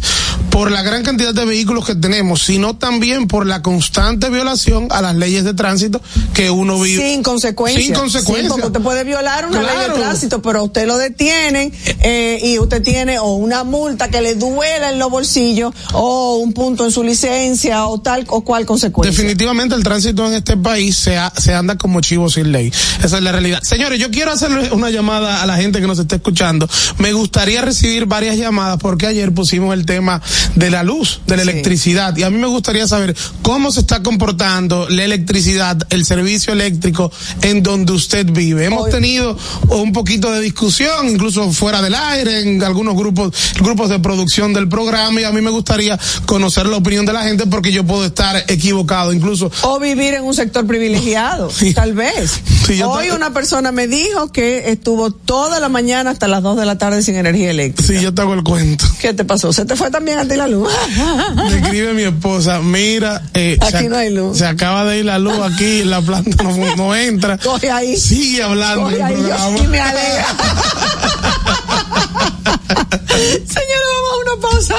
Speaker 4: por la gran cantidad de vehículos que tenemos, sino también por la constante violación a las leyes de tránsito que uno vive.
Speaker 3: sin consecuencias.
Speaker 4: Sin consecuencias.
Speaker 3: Sí, porque usted puede violar una ley
Speaker 4: Claro.
Speaker 3: de tránsito, pero usted lo detienen eh, y usted tiene o una multa que le duela en los bolsillos o un punto en su licencia o tal o cual consecuencia.
Speaker 4: Definitivamente el tránsito en este país se, ha- se anda como chivo sin ley. Esa es la realidad. Señores, yo quiero hacerle una llamada a la gente que nos está escuchando. Me gustaría recibir varias llamadas porque ayer pusimos el tema de la luz, de la
Speaker 3: Sí.
Speaker 4: electricidad. Y a mí me gustaría saber cómo se está comportando la electricidad, el servicio eléctrico en donde usted vive. Hemos
Speaker 3: Hoy-
Speaker 4: tenido un poquito de discusión, incluso fuera del aire, en algunos grupos, grupos de producción del programa. Y a mí me gustaría conocer la opinión de la gente porque yo puedo estar equivocado. Incluso
Speaker 3: O vivir en un sector privilegiado,
Speaker 4: Sí.
Speaker 3: tal vez.
Speaker 4: Sí,
Speaker 3: Hoy una persona me dijo que estuvo toda la mañana hasta las 2 de la tarde sin energía eléctrica.
Speaker 4: Sí, yo te hago el cuento.
Speaker 3: ¿Qué te pasó? ¿Se te fue también a ti la luz?
Speaker 4: Me escribe mi esposa, mira, eh,
Speaker 3: Aquí
Speaker 4: se,
Speaker 3: no hay luz.
Speaker 4: se acaba de ir la luz aquí, la planta no, entra.
Speaker 3: Coge ahí.
Speaker 4: Sigue hablando
Speaker 3: Coge ahí, sí me alegra. Señora, vamos a una pausa.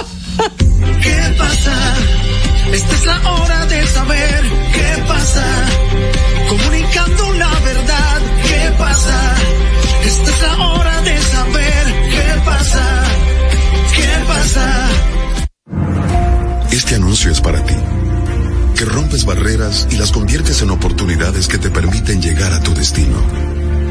Speaker 5: ¿Qué pasa? Esta es la hora de saber qué pasa. Comunicando la verdad, ¿qué pasa? Esta es la hora de saber qué pasa. ¿Qué pasa?
Speaker 6: Este anuncio es para ti, que rompes barreras y las conviertes en oportunidades que te permiten llegar a tu destino.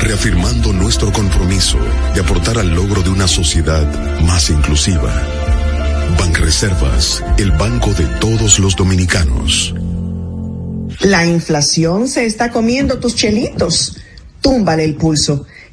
Speaker 6: reafirmando nuestro compromiso de aportar al logro de una sociedad más inclusiva. Banreservas, el banco de todos los dominicanos.
Speaker 7: La inflación se está comiendo tus chelitos. Túmbale el pulso.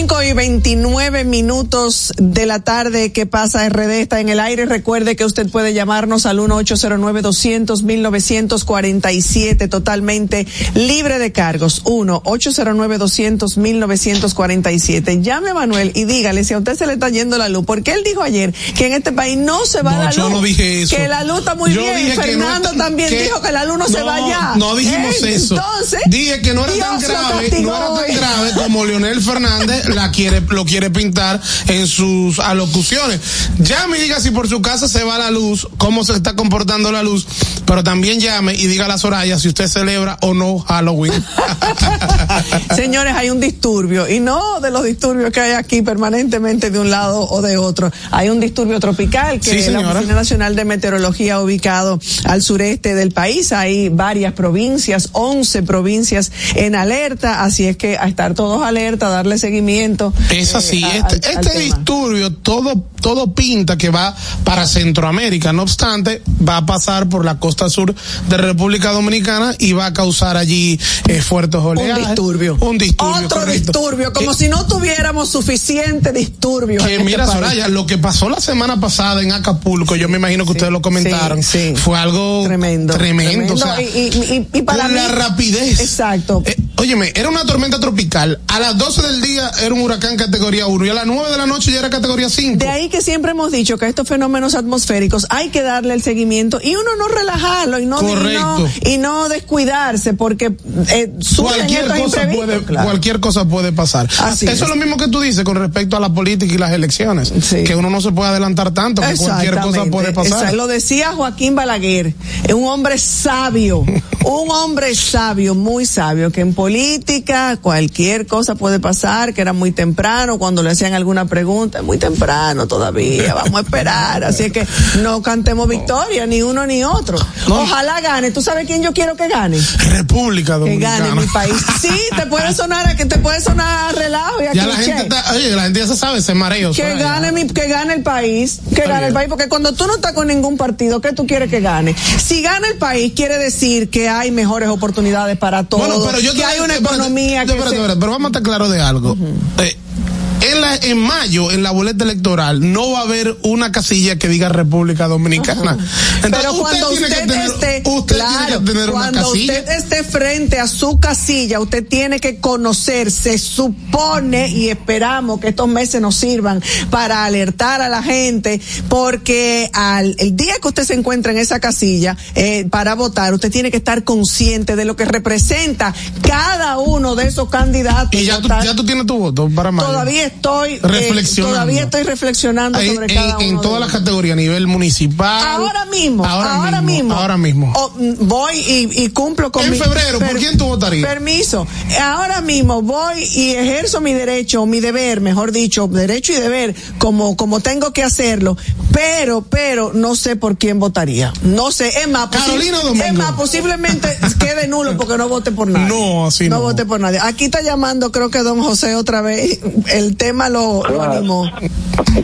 Speaker 3: 5 y 29 minutos de la tarde que pasa RD está en el aire. Recuerde que usted puede llamarnos al 1-809-200-1947 totalmente libre de cargos. 1-809-200-1947. Llame a Manuel y dígale si a usted se le está yendo la luz. Porque él dijo ayer que en este país no se va
Speaker 4: No,
Speaker 3: la luz.
Speaker 4: yo no dije eso.
Speaker 3: Que la luz está muy
Speaker 4: Yo
Speaker 3: bien.
Speaker 4: no
Speaker 3: Fernando también
Speaker 4: que-
Speaker 3: dijo que la luz no, se va ya.
Speaker 4: No dijimos
Speaker 3: ¿Eh?
Speaker 4: eso.
Speaker 3: Entonces,
Speaker 4: dije que no era tan
Speaker 3: Dios
Speaker 4: grave, no era tan grave como Leonel Fernández la quiere, lo quiere pintar en sus alocuciones. Llame y diga si por su casa se va la luz, cómo se está comportando la luz, pero también llame y diga a la Soraya si usted celebra o no Halloween.
Speaker 3: Señores, hay un disturbio y no de los disturbios que hay aquí permanentemente de un lado o de otro. Hay un disturbio tropical que
Speaker 4: Sí,
Speaker 3: la. Oficina Nacional de Meteorología ha ubicado al sureste del país. Hay varias provincias, 11 provincias en alerta, así es que a estar todos alerta, a darle seguimiento.
Speaker 4: Es así,
Speaker 3: eh,
Speaker 4: este,
Speaker 3: al-
Speaker 4: este disturbio todo, todo pinta que va para Centroamérica, no obstante, va a pasar por la costa sur de República Dominicana y va a causar allí eh, fuertes oleajes.
Speaker 3: Un disturbio.
Speaker 4: Un disturbio.
Speaker 3: Otro
Speaker 4: correcto.
Speaker 3: disturbio, como si no tuviéramos suficiente disturbio.
Speaker 4: que
Speaker 3: en este
Speaker 4: mira. Soraya, lo que pasó la semana pasada en Acapulco, yo me imagino que ustedes lo comentaron,
Speaker 3: sí, sí.
Speaker 4: fue algo
Speaker 3: Tremendo.
Speaker 4: tremendo. o sea,
Speaker 3: y, y- y- y para
Speaker 4: con
Speaker 3: mí,
Speaker 4: la rapidez.
Speaker 3: Exacto.
Speaker 4: Eh, óyeme, era una tormenta tropical. A las 12 del día era un huracán categoría 1 y a las 9 de la noche ya era categoría 5.
Speaker 3: De ahí que siempre hemos dicho que a estos fenómenos atmosféricos hay que darle el seguimiento y uno no relajarlo y no, y no, y no descuidarse porque eh,
Speaker 4: cualquier cosa puede
Speaker 3: claro.
Speaker 4: cualquier cosa puede pasar
Speaker 3: Así
Speaker 4: eso
Speaker 3: es.
Speaker 4: es. lo mismo que tú dices con respecto a la política y las elecciones
Speaker 3: Sí.
Speaker 4: que uno no se puede adelantar tanto que cualquier cosa puede pasar
Speaker 3: lo decía Joaquín Balaguer, un hombre sabio, un hombre sabio, muy sabio, que en política cualquier cosa puede pasar, que era muy temprano cuando le hacían alguna pregunta, muy temprano todavía, vamos a esperar, así es que no cantemos victoria, ni uno ni otro. Ojalá gane, ¿tú sabes quién yo quiero que gane?
Speaker 4: República
Speaker 3: Que
Speaker 4: Dominicana.
Speaker 3: gane mi país. Sí, te puede sonar a que te puede sonar a relajo y a
Speaker 4: ya la gente está, oye la gente ya se sabe ese mareo
Speaker 3: Que gane mi, que gane el país, que gane el país, porque cuando tú no estás con ningún partido, ¿qué tú quieres que gane? Si gana el país, quiere decir que hay mejores oportunidades para todos,
Speaker 4: Bueno, pero yo
Speaker 3: que hay una economía que
Speaker 4: espérate,
Speaker 3: se-
Speaker 4: pero vamos a estar claros de algo. Eh, en, la, en mayo, en la boleta electoral, no va a haber una casilla que diga República Dominicana. Entonces,
Speaker 3: Pero cuando
Speaker 4: tiene
Speaker 3: usted,
Speaker 4: que tener,
Speaker 3: esté,
Speaker 4: usted
Speaker 3: claro,
Speaker 4: tener
Speaker 3: cuando usted esté frente a su casilla, usted tiene que conocer, se supone y esperamos que estos meses nos sirvan para alertar a la gente, porque al el día que usted se encuentra en esa casilla eh, para votar, usted tiene que estar consciente de lo que representa cada uno de esos candidatos.
Speaker 4: Y ya tú, ya tú tienes tu voto para mayo.
Speaker 3: Todavía estoy eh,
Speaker 4: Reflexionando.
Speaker 3: todavía estoy reflexionando
Speaker 4: Ahí,
Speaker 3: sobre
Speaker 4: en,
Speaker 3: cada uno
Speaker 4: en todas las categorías, a nivel municipal.
Speaker 3: Ahora mismo,
Speaker 4: Ahora,
Speaker 3: ahora, mismo,
Speaker 4: Ahora mismo.
Speaker 3: O, mm, voy y, y cumplo con
Speaker 4: En
Speaker 3: mi
Speaker 4: febrero, ¿por quién tú votarías?
Speaker 3: Permiso. Ahora mismo voy y ejerzo mi derecho, mi deber, mejor dicho, derecho y deber, como, como tengo que hacerlo. Pero, pero, no sé por quién votaría. No sé. Es más,
Speaker 4: Carolina Domingo.
Speaker 3: es más, posiblemente quede nulo porque no vote por nadie.
Speaker 4: No, así no.
Speaker 3: No vote por nadie. Aquí está llamando, creo que don José otra vez. El tema lo, lo
Speaker 1: Claro.
Speaker 3: animó.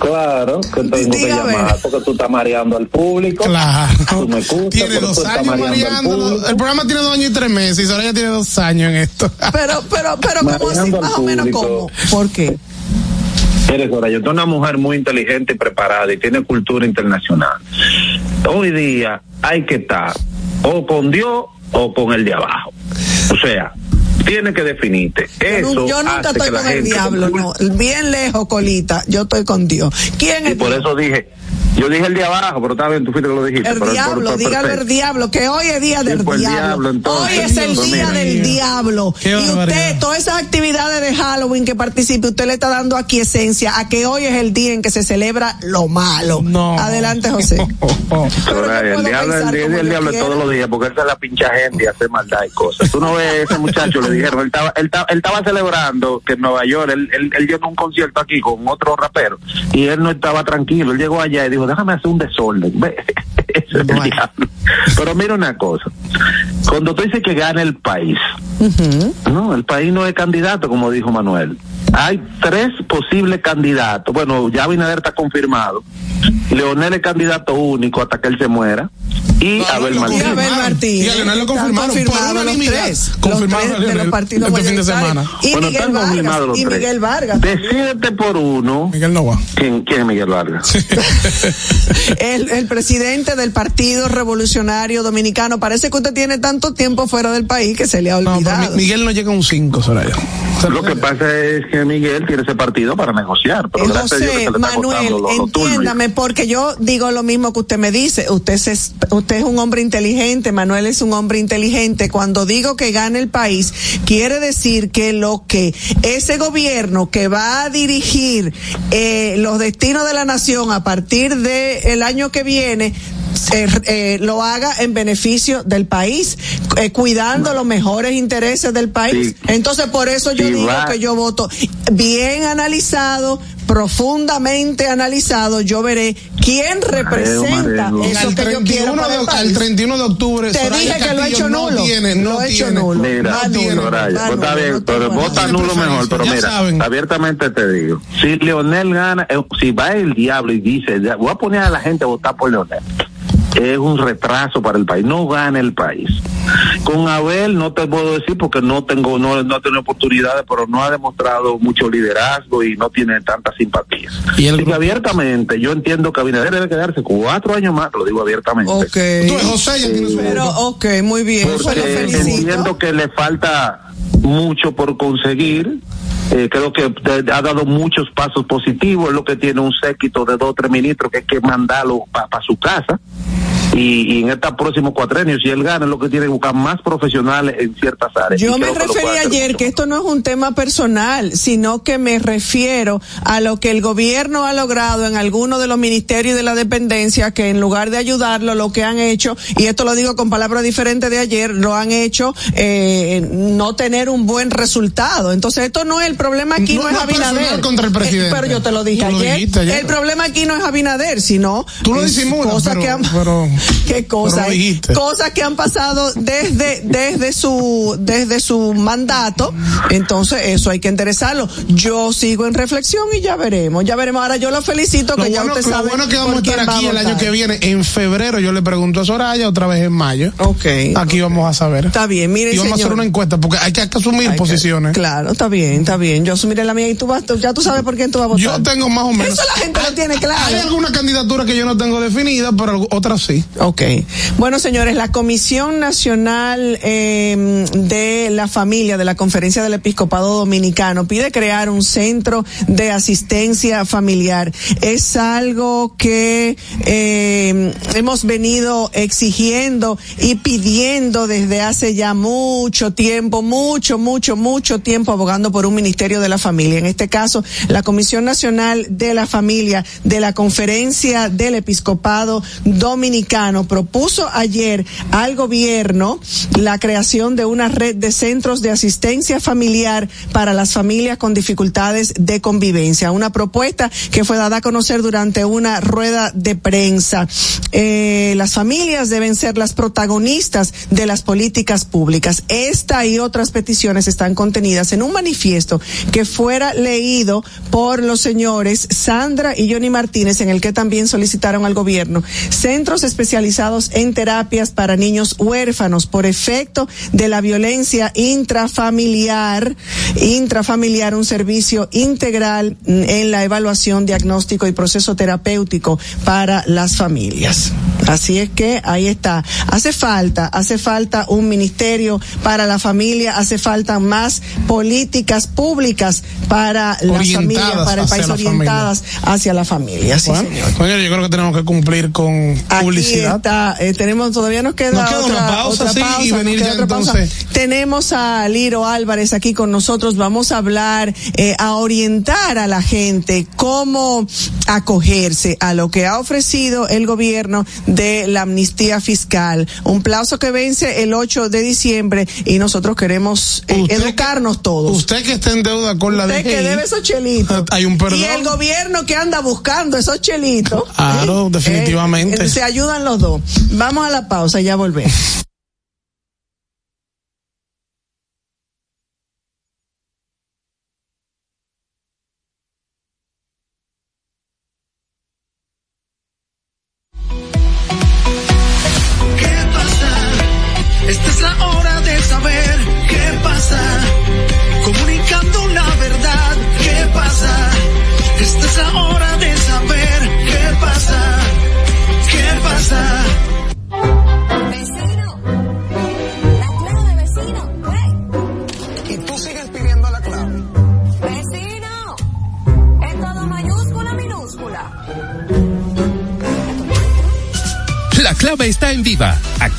Speaker 1: Claro, que tengo que llamar porque tú estás mareando al público.
Speaker 4: Claro.
Speaker 1: Tú me escuchas,
Speaker 4: Tiene
Speaker 1: pero
Speaker 4: dos años
Speaker 1: mareando público.
Speaker 4: El programa tiene dos años y tres meses y Soraya tiene dos años en esto.
Speaker 3: Pero, pero, pero, como así,
Speaker 1: Mareando
Speaker 3: más o menos
Speaker 1: público.
Speaker 3: como. ¿Por qué?
Speaker 1: Eres ahora, yo soy una mujer muy inteligente y preparada y tiene cultura internacional. Hoy día hay que estar o con Dios o con el de abajo. O sea, tiene que definirte. Eso
Speaker 3: yo nunca
Speaker 1: hace
Speaker 3: estoy
Speaker 1: que
Speaker 3: con el diablo, no. Bien lejos, colita. Yo estoy con Dios. ¿Quién
Speaker 1: Y
Speaker 3: es
Speaker 1: por eso dije, yo dije el de abajo, pero está bien, tú fuiste que lo dijiste.
Speaker 3: El
Speaker 1: pero
Speaker 3: diablo,
Speaker 1: por- por-
Speaker 3: dígalo el diablo, que hoy es día
Speaker 1: Sí,
Speaker 3: del
Speaker 1: pues el
Speaker 3: diablo.
Speaker 1: diablo, entonces.
Speaker 3: hoy es el
Speaker 1: Pues
Speaker 3: día
Speaker 1: mira.
Speaker 3: del diablo.
Speaker 4: Qué
Speaker 3: y
Speaker 4: barbaridad.
Speaker 3: usted, todas esas actividades de Halloween que participe, usted le está dando aquí esencia a que hoy es el día en que se celebra lo malo.
Speaker 4: No.
Speaker 3: Adelante, José.
Speaker 1: El diablo, el,
Speaker 3: pensar
Speaker 1: día- el
Speaker 3: yo
Speaker 1: diablo
Speaker 3: quiera.
Speaker 1: todos los días, porque esa es la pincha gente y hace maldad y cosas. Tú no ves ese muchacho, le dijeron, él estaba, él, estaba, él estaba celebrando que en Nueva York, él, él, él llegó a un concierto aquí con otro rapero, y él no estaba tranquilo, él llegó allá y dijo, déjame hacer un desorden. Ve, ese es el
Speaker 4: Bueno.
Speaker 1: diablo. Pero mira una cosa, cuando tú dices que gana el país, no, el país no es candidato, como dijo Manuel. Hay tres posibles candidatos. Bueno, ya Abinader está confirmado. Leonel es candidato único hasta que él se muera. Y
Speaker 4: No,
Speaker 1: Abel Martínez.
Speaker 3: Y Abel Martínez.
Speaker 4: Y a Leonel lo confirmaron por
Speaker 3: confirmados los tres, los
Speaker 4: Confirmaron
Speaker 3: tres
Speaker 4: a
Speaker 3: de los partidos
Speaker 4: este fin de semana.
Speaker 3: Y
Speaker 1: Bueno,
Speaker 3: Miguel
Speaker 1: están confirmados
Speaker 3: Vargas.
Speaker 1: los
Speaker 3: Y
Speaker 1: tres.
Speaker 3: Miguel Vargas.
Speaker 1: Decídete por uno.
Speaker 4: Miguel no va.
Speaker 1: ¿Quién, quién es Miguel Vargas?
Speaker 3: el, el presidente del Partido Revolucionario Dominicano. Parece que usted tiene tanto tiempo fuera del país que se le ha
Speaker 4: No, pero
Speaker 3: olvidado.
Speaker 4: Mi- Miguel no llega a un 5, Soraya.
Speaker 1: Lo que pasa es que Miguel tiene ese partido para negociar, pero
Speaker 3: Manuel,
Speaker 1: lo
Speaker 3: entiéndame, porque yo digo lo mismo que usted me dice. Usted es, usted es un hombre inteligente, Manuel es un hombre inteligente. Cuando digo que gane el país, quiere decir que lo que ese gobierno que va a dirigir eh, los destinos de la nación a partir del año que viene, eh, eh, lo haga en beneficio del país, eh, cuidando los mejores intereses del país.
Speaker 1: Sí.
Speaker 3: Entonces, por eso yo
Speaker 1: Sí,
Speaker 3: digo
Speaker 1: va.
Speaker 3: que yo voto bien analizado, profundamente analizado, yo veré quién representa
Speaker 1: Marelo.
Speaker 3: eso que yo quiero
Speaker 4: 31
Speaker 3: para
Speaker 4: de,
Speaker 3: el
Speaker 4: al
Speaker 3: país.
Speaker 4: 31 de octubre,
Speaker 3: Te
Speaker 4: Soraya
Speaker 3: dije que lo he hecho
Speaker 4: no
Speaker 3: nulo.
Speaker 4: tiene, no
Speaker 3: Lo he hecho
Speaker 4: tiene.
Speaker 3: nulo.
Speaker 1: Mira, Soraya,
Speaker 3: va
Speaker 1: pues está
Speaker 3: nulo,
Speaker 1: bien,
Speaker 3: no
Speaker 1: pero vota nulo mejor, pero mira,
Speaker 4: saben.
Speaker 1: abiertamente te digo, si Leonel gana, eh, si va el diablo y dice, ya, voy a poner a la gente a votar por Leonel, es un retraso para el país, no gana el país. Con Abel no te puedo decir porque no tengo, no, no tengo oportunidades, pero no ha demostrado mucho liderazgo y no tiene tanta simpatía.
Speaker 4: ¿Y el
Speaker 1: Así que
Speaker 4: grupo?
Speaker 1: abiertamente, yo entiendo que Abinader debe quedarse cuatro años más, lo digo abiertamente.
Speaker 3: Ok.
Speaker 4: Tú, José ya tiene su
Speaker 3: Pero, ok, muy bien. Lo
Speaker 1: porque
Speaker 3: felicito.
Speaker 1: entiendo que le falta mucho por conseguir. Eh, creo que ha dado muchos pasos positivos. Es lo que tiene un séquito de dos o tres ministros que hay que mandarlo para su casa. Y, y en estos próximos cuatrenios, si él gana, es lo que tiene que buscar más profesionales en ciertas áreas.
Speaker 3: Yo me referí ayer
Speaker 1: mucho
Speaker 3: que esto no es un tema personal, sino que me refiero a lo que el gobierno ha logrado en algunos de los ministerios de la dependencia, que en lugar de ayudarlo, lo que han hecho, y esto lo digo con palabras diferentes de ayer, lo han hecho eh, no tener un buen resultado. Entonces esto no es el problema aquí, no,
Speaker 4: No-
Speaker 3: es Abinader.
Speaker 4: contra el
Speaker 3: Eh,
Speaker 4: presidente.
Speaker 3: pero yo te lo dije
Speaker 4: Tú lo
Speaker 3: ayer.
Speaker 4: dijiste ayer.
Speaker 3: El problema aquí no es Abinader, sino
Speaker 4: Tú lo disimulas,
Speaker 3: cosas
Speaker 4: pero-
Speaker 3: que han,
Speaker 4: pero-
Speaker 3: qué cosas,
Speaker 4: pero
Speaker 3: que han pasado desde desde su desde su mandato entonces eso hay que enderezarlo yo sigo en reflexión y ya veremos ya veremos ahora yo lo felicito
Speaker 4: Lo
Speaker 3: que ya usted
Speaker 4: lo
Speaker 3: sabe
Speaker 4: bueno que vamos a estar aquí el año que viene. En febrero yo le pregunto a Soraya, otra vez en mayo.
Speaker 3: Ok.
Speaker 4: Aquí vamos a saber.
Speaker 3: Está bien, mire,
Speaker 4: Y vamos a hacer una encuesta porque hay que asumir
Speaker 3: que-
Speaker 4: posiciones.
Speaker 3: claro está bien está bien yo asumiré la mía y tú vas ya tú sabes por quién tú vas a votar
Speaker 4: Yo tengo más o menos.
Speaker 3: eso la gente lo tiene claro
Speaker 4: Hay alguna candidatura que yo no tengo definida, pero otras sí.
Speaker 3: Ok. Bueno, señores, la Comisión Nacional eh, de la Familia de la Conferencia del Episcopado Dominicano pide crear un centro de asistencia familiar. Es algo que eh, hemos venido exigiendo y pidiendo desde hace ya mucho tiempo, mucho, mucho, mucho tiempo abogando por un Ministerio de la Familia. En este caso, la Comisión Nacional de la Familia de la Conferencia del Episcopado Dominicano propuso ayer al gobierno la creación de una red de centros de asistencia familiar para las familias con dificultades de convivencia. Una propuesta que fue dada a conocer durante una rueda de prensa. Eh, las familias deben ser las protagonistas de las políticas públicas. Esta y otras peticiones están contenidas en un manifiesto que fuera leído por los señores Sandra y Johnny Martínez, en el que también solicitaron al gobierno centros especializados en terapias para niños huérfanos por efecto de la violencia intrafamiliar, intrafamiliar, un servicio integral en la evaluación, diagnóstico y proceso terapéutico para las familias. Así es que ahí está. Hace falta, hace falta un ministerio para la familia, hace falta más políticas públicas para las familias, para el país orientadas hacia la familia. Sí,
Speaker 4: bueno,
Speaker 3: señor.
Speaker 4: Señor, yo creo que tenemos que cumplir con
Speaker 3: Aquí
Speaker 4: publicidad.
Speaker 3: está, eh, tenemos, todavía nos queda,
Speaker 4: Nos queda
Speaker 3: otra,
Speaker 4: una pausa,
Speaker 3: otra
Speaker 4: sí,
Speaker 3: pausa,
Speaker 4: y venir ya
Speaker 3: otra pausa.
Speaker 4: entonces.
Speaker 3: Tenemos a Liro Álvarez aquí con nosotros, vamos a hablar, eh, a orientar a la gente cómo acogerse a lo que ha ofrecido el gobierno de la amnistía fiscal, un plazo que vence el 8 de diciembre y nosotros queremos eh,
Speaker 4: que-
Speaker 3: educarnos todos.
Speaker 4: Usted que está en deuda con la
Speaker 3: Usted que
Speaker 4: DGI,
Speaker 3: debe esos chelitos.
Speaker 4: Hay un perdón.
Speaker 3: Y el gobierno que anda buscando esos chelitos.
Speaker 4: Claro,
Speaker 3: ¿eh?
Speaker 4: definitivamente.
Speaker 3: Eh, se ayudan los dos. Vamos a la pausa, ya volvemos.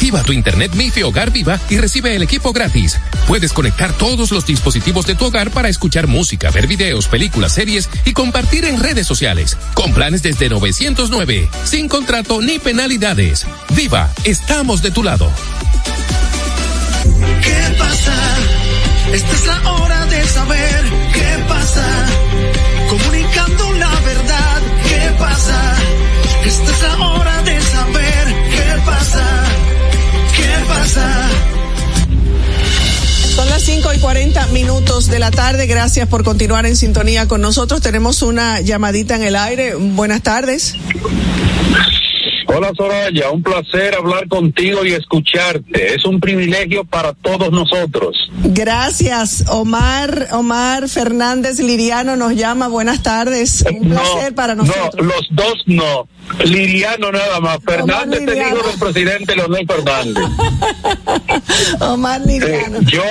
Speaker 8: Activa tu internet MIFI Hogar Viva y recibe el equipo gratis. Puedes conectar todos los dispositivos de tu hogar para escuchar música, ver videos, películas, series y compartir en redes sociales. Con planes desde 909, sin contrato ni penalidades. Viva, estamos de tu lado.
Speaker 9: ¿Qué pasa? Esta es la hora de saber qué pasa. Comunicando la verdad, ¿qué pasa? Esta es la hora
Speaker 3: Son las 5 y 40 minutos de la tarde. Gracias por continuar en sintonía con nosotros. Tenemos una llamadita en el aire. Buenas tardes.
Speaker 10: Hola Soraya, un placer hablar contigo y escucharte. Es un privilegio para todos nosotros.
Speaker 3: Gracias. Omar, Omar Fernández Liriano nos llama. Buenas tardes. Un placer para nosotros.
Speaker 10: No, los dos no. Liriano nada más. Fernández es
Speaker 3: Liriano.
Speaker 10: hijo del presidente Leonel Fernández.
Speaker 3: Omar
Speaker 10: Eh,
Speaker 3: Liriano.
Speaker 10: yo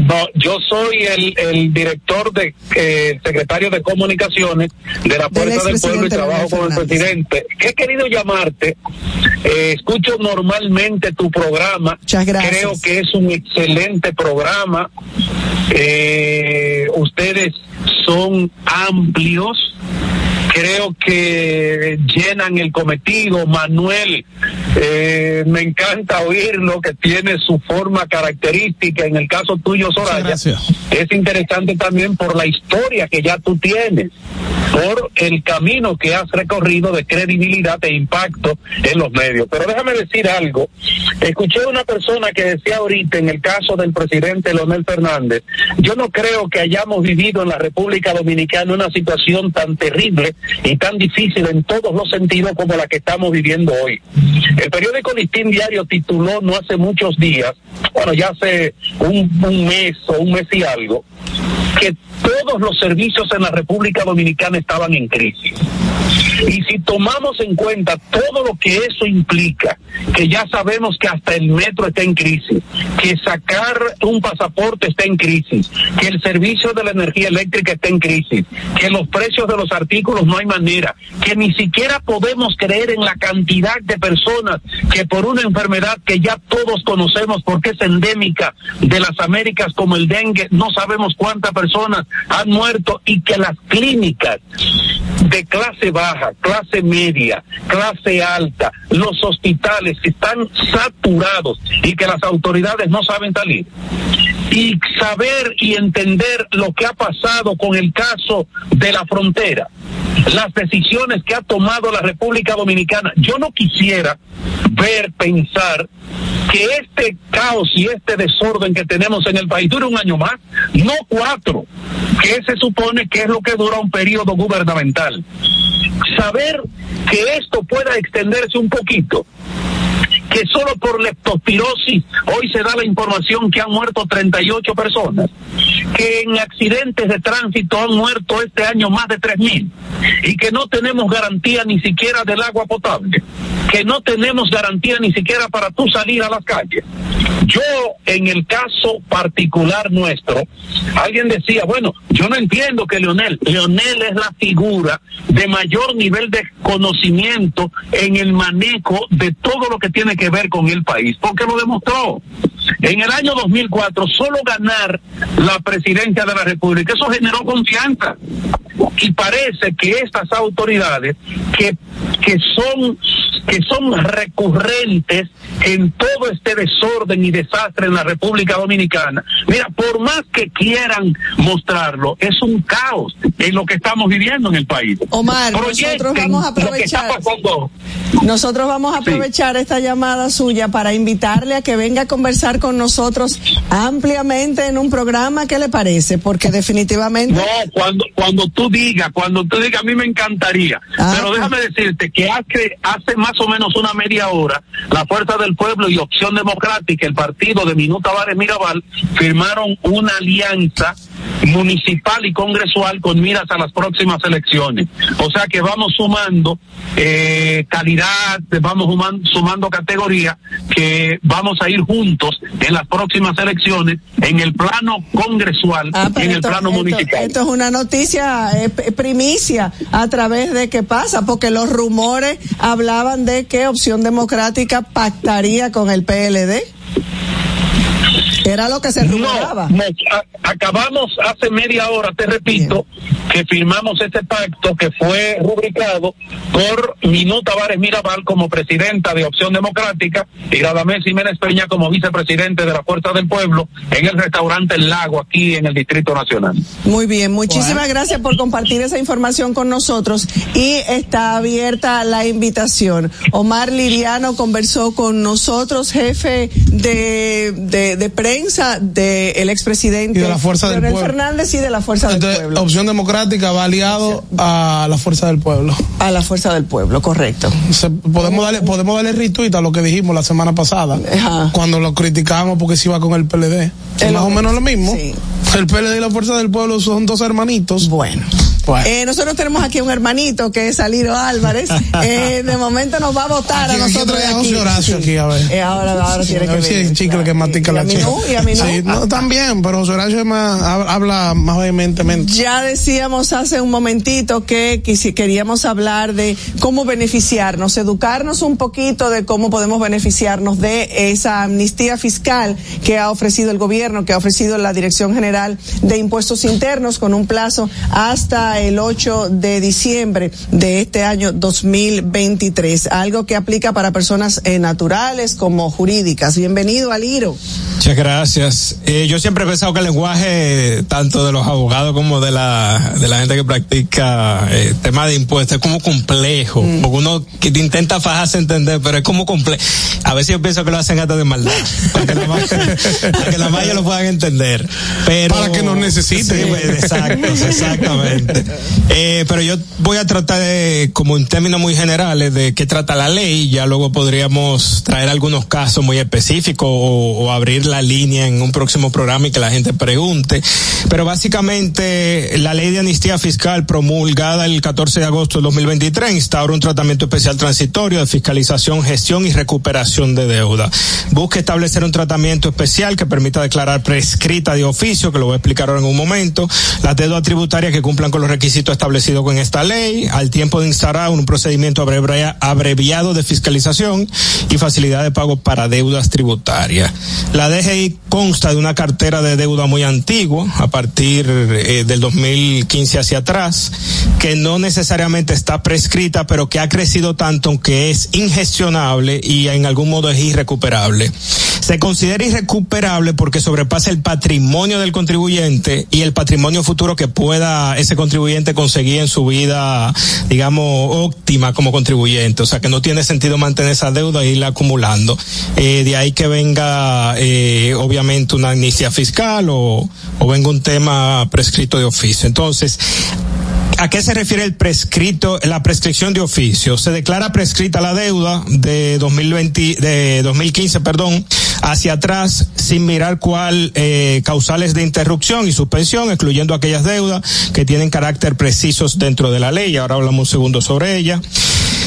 Speaker 10: no, yo soy el, el director de eh, secretario de comunicaciones de la Fuerza del Pueblo y trabajo con el presidente. He querido llamarte. eh, escucho normalmente tu programa.
Speaker 3: Muchas gracias.
Speaker 10: Creo que es un excelente programa. Eh, ustedes son amplios creo que llenan el cometido. Manuel, eh, me encanta oírlo, que tiene su forma característica. En el caso tuyo, Soraya, es interesante también por la historia que ya tú tienes, por el camino que has recorrido de credibilidad e impacto en los medios. Pero déjame decir algo. Escuché a una persona que decía ahorita, en el caso del presidente Leonel Fernández, yo no creo que hayamos vivido en la República Dominicana una situación tan terrible y tan difícil en todos los sentidos como la que estamos viviendo hoy. El periódico Listín Diario tituló no hace muchos días, bueno, ya hace un, un mes o un mes y algo, que todos los servicios en la República Dominicana estaban en crisis. Y si tomamos en cuenta todo lo que eso implica, que ya sabemos que hasta el metro está en crisis, que sacar un pasaporte está en crisis, que el servicio de la energía eléctrica está en crisis, que los precios de los artículos no hay manera, que ni siquiera podemos creer en la cantidad de personas que por una enfermedad que ya todos conocemos porque es endémica de las Américas como el dengue, no sabemos cuántas personas han muerto y que las clínicas de clase baja, clase media, clase alta, los hospitales están saturados y que las autoridades no saben salir. Y saber y entender lo que ha pasado con el caso de la frontera, las decisiones que ha tomado la República Dominicana. Yo no quisiera ver, pensar que este caos y este desorden que tenemos en el país dure un año más, no cuatro, que se supone que es lo que dura un periodo gubernamental. Saber que esto pueda extenderse un poquito que solo por leptospirosis hoy se da la información que han muerto 38 personas, que en accidentes de tránsito han muerto este año más de 3.000 y que no tenemos garantía ni siquiera del agua potable, que no tenemos garantía ni siquiera para tú salir a las calles. Yo, en el caso particular nuestro, alguien decía, bueno, yo no entiendo que Leonel, Leonel es la figura de mayor nivel de conocimiento en el manejo de todo lo que tiene que ver con el país, porque lo demostró. En el año 2004, solo ganar la presidencia de la República, eso generó confianza. Y parece que estas autoridades que, que son que son recurrentes en todo este desorden y desastre en la República Dominicana. Mira, por más que quieran mostrarlo, es un caos en lo que estamos viviendo en el país.
Speaker 3: Omar, nosotros vamos a aprovechar. Nosotros vamos a aprovechar esta llamada suya para invitarle a que venga a conversar con nosotros ampliamente en un programa. ¿Qué le parece? Porque definitivamente.
Speaker 10: No, cuando, cuando tú digas, cuando tú digas, a mí me encantaría.
Speaker 3: Ah,
Speaker 10: Pero déjame decirte que hace, hace más o menos una media hora, la Fuerza del Pueblo y Opción Democrática, el partido de Minuta Tavares Mirabal, firmaron una alianza municipal y congresual con miras a las próximas elecciones. O sea que vamos sumando eh, calidad, vamos sumando, sumando categoría, que vamos a ir juntos en las próximas elecciones en el plano congresual
Speaker 3: Ah,
Speaker 10: y
Speaker 3: pero
Speaker 10: en el
Speaker 3: esto-
Speaker 10: plano
Speaker 3: esto-
Speaker 10: municipal.
Speaker 3: Esto es una noticia eh, primicia a través de qué pasa, porque los rumores hablaban de que Opción Democrática pactaría con el PLD. Era lo que se rumoraba.
Speaker 10: No, nos acabamos hace media hora, te repito, que firmamos este pacto que fue rubricado por Minuta Tavares Mirabal como presidenta de Opción Democrática y Radamés Jiménez Peña como vicepresidente de la Fuerza del Pueblo en el restaurante El Lago aquí en el Distrito Nacional.
Speaker 3: Muy bien, muchísimas gracias por compartir esa información con nosotros y está abierta la invitación. Omar Liriano conversó con nosotros, jefe de, de, de prensa del expresidente
Speaker 4: Y de la Fuerza del Pueblo.
Speaker 3: Fernández y de la Fuerza del Pueblo.
Speaker 4: Opción Democrática va aliado a la Fuerza del Pueblo.
Speaker 3: A la Fuerza del Pueblo, correcto.
Speaker 4: Se- podemos darle podemos darle retweet a lo que dijimos la semana pasada cuando lo criticamos porque se iba con el PLD es más o menos lo mismo. el PLD y la Fuerza del Pueblo son dos hermanitos.
Speaker 3: Bueno Eh, nosotros tenemos aquí un hermanito que es Saliro Álvarez. Eh, de momento nos va a votar a
Speaker 4: Aquí- aquí
Speaker 3: nosotros
Speaker 4: a
Speaker 3: aquí.
Speaker 4: José Horacio
Speaker 3: Sí.
Speaker 4: aquí, a ver.
Speaker 3: Eh, ahora, ahora tiene
Speaker 4: a
Speaker 3: que
Speaker 4: ver si hay chicle que mastica
Speaker 3: Y
Speaker 4: la
Speaker 3: a
Speaker 4: chica.
Speaker 3: no, y a mí no.
Speaker 4: Sí, no, también, pero José Horacio es más, hab- habla más vehementemente.
Speaker 3: Ya decíamos hace un momentito que queríamos hablar de cómo beneficiarnos, educarnos un poquito de cómo podemos beneficiarnos de esa amnistía fiscal que ha ofrecido el gobierno, que ha ofrecido la Dirección General de Impuestos Internos con un plazo hasta el 8 de diciembre de este año 2023, algo que aplica para personas eh, naturales como jurídicas. Bienvenido, Aliro.
Speaker 11: Muchas gracias. Eh, yo siempre he pensado que el lenguaje, tanto de los abogados como de la, de la gente que practica eh, tema de impuestos, es como complejo. Porque uno que intenta fajarse a entender, pero es como complejo. A veces yo pienso que lo hacen hasta de maldad. Para que la para que la lo puedan entender. Pero,
Speaker 4: Para que nos necesiten.
Speaker 11: Sí, pues, exacto, exactamente. Eh, pero yo voy a tratar de, como en términos muy generales, de qué trata la ley. Ya luego podríamos traer algunos casos muy específicos o, abrir la línea en un próximo programa y que la gente pregunte. Pero básicamente, la ley de amnistía fiscal promulgada el 14 de agosto de 2023 instaura un tratamiento especial transitorio de fiscalización, gestión y recuperación de deuda. Busca establecer un tratamiento especial que permita declarar prescrita de oficio, que lo voy a explicar ahora en un momento, las deudas tributarias que cumplan con los requisitos establecidos con esta ley, al tiempo de instaurar un procedimiento abrevi- abreviado de fiscalización y facilidad de pago para deudas tributarias. La DGI consta de una cartera de deuda muy antigua, a partir eh, del 2015 hacia atrás, que no necesariamente está prescrita, pero que ha crecido tanto que es ingestionable y en algún modo es irrecuperable. Se considera irrecuperable porque sobrepasa el patrimonio del contribuyente y el patrimonio futuro que pueda ese contribuyente conseguir en su vida, digamos, óptima como contribuyente. O sea, que no tiene sentido mantener esa deuda e irla acumulando. Eh, de ahí que venga, eh, obviamente, una amnistía fiscal o, o venga un tema prescrito de oficio. Entonces, ¿A qué se refiere el prescrito, la prescripción de oficio? Se declara prescrita la deuda de 2020, de 2015, perdón, hacia atrás sin mirar cuál eh, causales de interrupción y suspensión, excluyendo aquellas deudas que tienen carácter precisos dentro de la ley. Ahora hablamos un segundo sobre ella.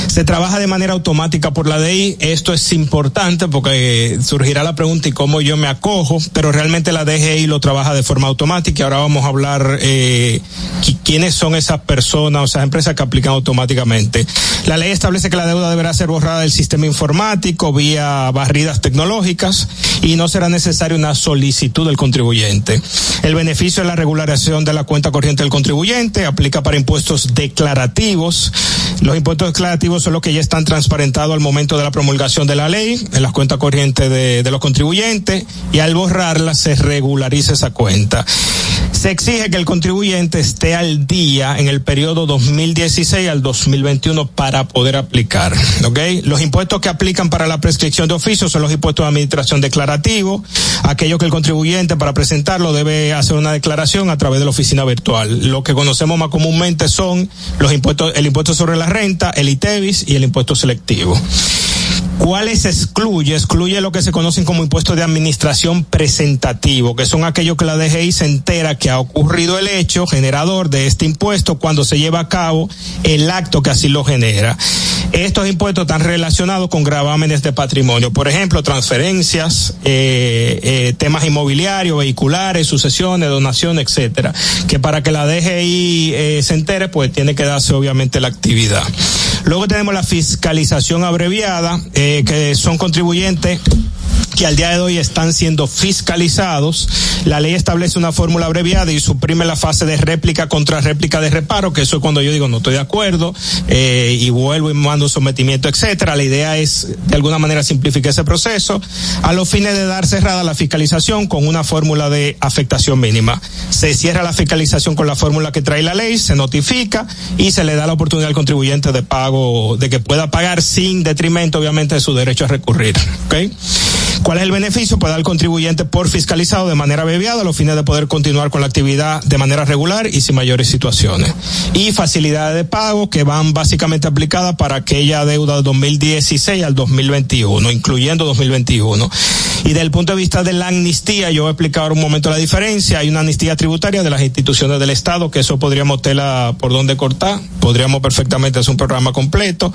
Speaker 11: Se trabaja de manera automática por la DI. Esto es importante porque eh, surgirá la pregunta y cómo yo me acojo, pero realmente la DGI lo trabaja de forma automática y ahora vamos a hablar eh, qui- quiénes son esas personas o esas empresas que aplican automáticamente. La ley establece que la deuda deberá ser borrada del sistema informático vía barridas tecnológicas y no será necesaria una solicitud del contribuyente. El beneficio de la regularización de la cuenta corriente del contribuyente aplica para impuestos declarativos. Los impuestos declarativos son los que ya están transparentados al momento de la promulgación de la ley en las cuentas corrientes de, los contribuyentes y al borrarla se regulariza esa cuenta. Se exige que el contribuyente esté al día en el periodo 2016 al 2021 para poder aplicar. ¿ok? Los impuestos que aplican para la prescripción de oficio son los impuestos de administración declarativo, aquello que el contribuyente para presentarlo debe hacer una declaración a través de la oficina virtual. Lo que conocemos más comúnmente son los impuestos, el impuesto sobre la renta, el Y el impuesto selectivo. ¿Cuáles excluye? Excluye lo que se conocen como impuestos de administración presentativo, que son aquellos que la DGI se entera que ha ocurrido el hecho generador de este impuesto cuando se lleva a cabo el acto que así lo genera. Estos impuestos están relacionados con gravámenes de patrimonio, por ejemplo, transferencias, eh, eh, temas inmobiliarios, vehiculares, sucesiones, donaciones, etcétera. Que para que la DGI eh, se entere, pues tiene que darse obviamente la actividad. Luego tenemos la fiscalización abreviada, eh, que son contribuyentes que al día de hoy están siendo fiscalizados. La ley establece una fórmula abreviada y suprime la fase de réplica contra réplica de reparo, que eso es cuando yo digo no estoy de acuerdo eh, y vuelvo y mando sometimiento, etcétera. La idea es de alguna manera simplificar ese proceso a los fines de dar cerrada la fiscalización con una fórmula de afectación mínima. Se cierra la fiscalización con la fórmula que trae la ley, se notifica y se le da la oportunidad al contribuyente de pago, de que pueda pagar sin detrimento obviamente de su derecho a recurrir. ¿ok? ¿Cuál es el beneficio? Pues al contribuyente por fiscalizado de manera abreviada a los fines de poder continuar con la actividad de manera regular y sin mayores situaciones. Y facilidades de pago que van básicamente aplicadas para aquella deuda del 2016 al 2021, incluyendo 2021. Y desde el punto de vista de la amnistía, yo voy a explicar un momento la diferencia. Hay una amnistía tributaria de las instituciones del Estado, que eso podríamos tela por dónde cortar. Podríamos perfectamente hacer un programa completo.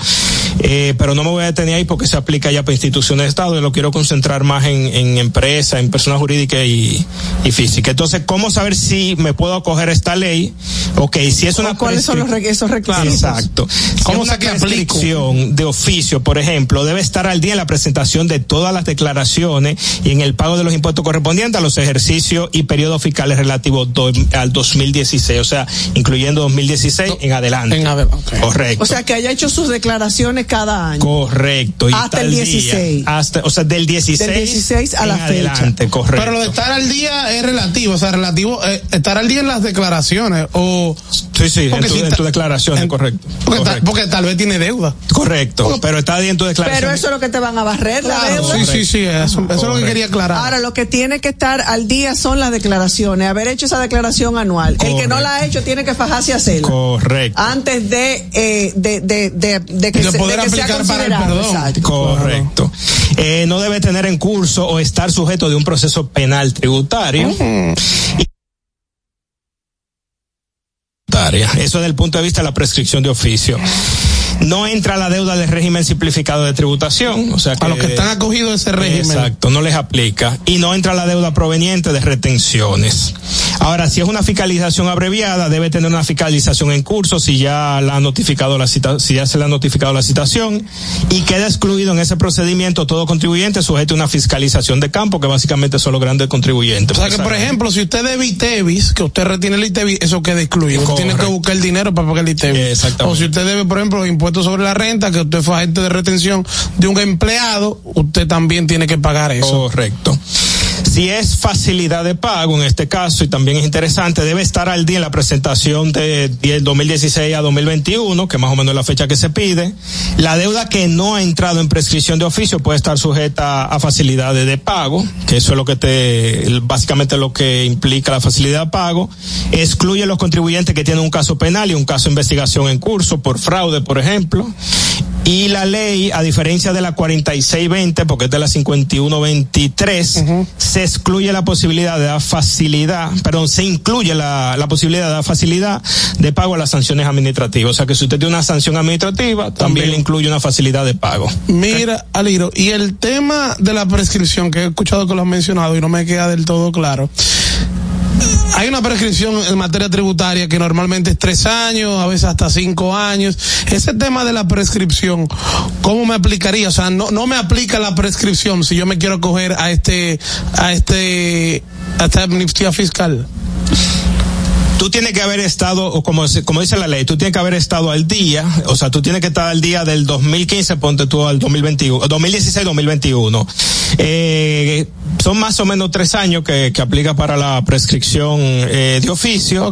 Speaker 11: Eh, pero no me voy a detener ahí porque se aplica ya para instituciones de Estado y lo quiero concentrar más en, en empresas, en personas jurídicas y, y físicas. Entonces, ¿cómo saber si me puedo acoger a esta ley? Ok, si es una
Speaker 3: ¿Cuáles son los esos requisitos?
Speaker 11: Exacto. Si
Speaker 4: ¿Cómo
Speaker 11: es una
Speaker 4: sé que
Speaker 11: prescripción de oficio, por ejemplo, debe estar al día en la presentación de todas las declaraciones y en el pago de los impuestos correspondientes a los ejercicios y periodos fiscales relativos do- al 2016, o sea, incluyendo 2016 en adelante.
Speaker 4: En ade- ok.
Speaker 11: Correcto.
Speaker 3: O sea, que haya hecho sus declaraciones cada año.
Speaker 11: Correcto. Y
Speaker 3: Hasta el
Speaker 11: día,
Speaker 3: 16.
Speaker 11: hasta, o sea, del 16
Speaker 3: Del 16 a la fecha.
Speaker 11: adelante, correcto.
Speaker 4: Pero lo de estar al día es relativo, o sea, relativo, eh, estar al día en las declaraciones o...
Speaker 11: Sí, sí, en
Speaker 4: Porque
Speaker 11: tu,
Speaker 4: si
Speaker 11: en tu declaración,
Speaker 4: en-
Speaker 11: correcto.
Speaker 4: Porque, ta-
Speaker 11: correcto.
Speaker 4: porque tal vez tiene deuda.
Speaker 11: Correcto, pero está ahí en tu declaración.
Speaker 3: Pero eso es lo que te van a barrer la deuda.
Speaker 4: sí, sí, sí, eso, eso es lo que quería aclarar.
Speaker 3: Ahora, lo que tiene que estar al día son las declaraciones, haber hecho esa declaración anual. El que no la ha hecho tiene que fajarse a hacerla.
Speaker 11: Correcto.
Speaker 3: Antes de, eh, de, de, de, de que,
Speaker 4: De
Speaker 3: se,
Speaker 4: poder
Speaker 3: de que sea considerado.
Speaker 11: Correcto. Eh, no debe tener en curso o estar sujeto de un proceso penal tributario. Y- Eso desde el punto de vista de la prescripción de oficio. No entra la deuda del régimen simplificado de tributación, o sea que
Speaker 4: a los que están acogidos a ese régimen.
Speaker 11: Exacto, no les aplica. Y no entra la deuda proveniente de retenciones. Ahora, si es una fiscalización abreviada, debe tener una fiscalización en curso si ya la ha notificado la cita, si ya se le ha notificado la citación y queda excluido en ese procedimiento todo contribuyente sujeto a una fiscalización de campo que básicamente son los grandes contribuyentes.
Speaker 4: O sea que, por ejemplo, si usted debe ITEVIS, que usted retiene el ITEVIS, eso queda excluido. Usted Tiene que buscar el dinero para pagar el ITEVIS.
Speaker 11: Exactamente.
Speaker 4: O si usted debe, por ejemplo, impuestos sobre la renta, que usted fue agente de retención de un empleado, usted también tiene que pagar eso.
Speaker 11: Correcto. Si es facilidad de pago, en este caso, y también es interesante, debe estar al día en la presentación de 10 2016 a 2021, que más o menos es la fecha que se pide. La deuda que no ha entrado en prescripción de oficio puede estar sujeta a facilidades de pago, que eso es lo que te, básicamente lo que implica la facilidad de pago. Excluye los contribuyentes que tienen un caso penal y un caso de investigación en curso por fraude, por ejemplo. Y la ley, a diferencia de la 4620, porque es de la 5123, se excluye la posibilidad de dar facilidad, perdón, se incluye la, la posibilidad de dar facilidad de pago a las sanciones administrativas. O sea que si usted tiene una sanción administrativa, también, le incluye una facilidad de pago.
Speaker 4: Mira, Aliro, y el tema de la prescripción, que he escuchado que lo has mencionado y no me queda del todo claro. Hay una prescripción en materia tributaria que normalmente es tres años, a veces hasta cinco años. Ese tema de la prescripción, ¿cómo me aplicaría? O sea, no, no me aplica la prescripción si yo me quiero coger a este, a este, a esta amnistía fiscal.
Speaker 11: tú tienes que haber estado, o como, como dice la ley, tú tienes que haber estado al día, o sea, tú tienes que estar al día del 2015, ponte tú al 2021, 2016-2021. Eh, son más o menos tres años que, que aplica para la prescripción eh, de oficio.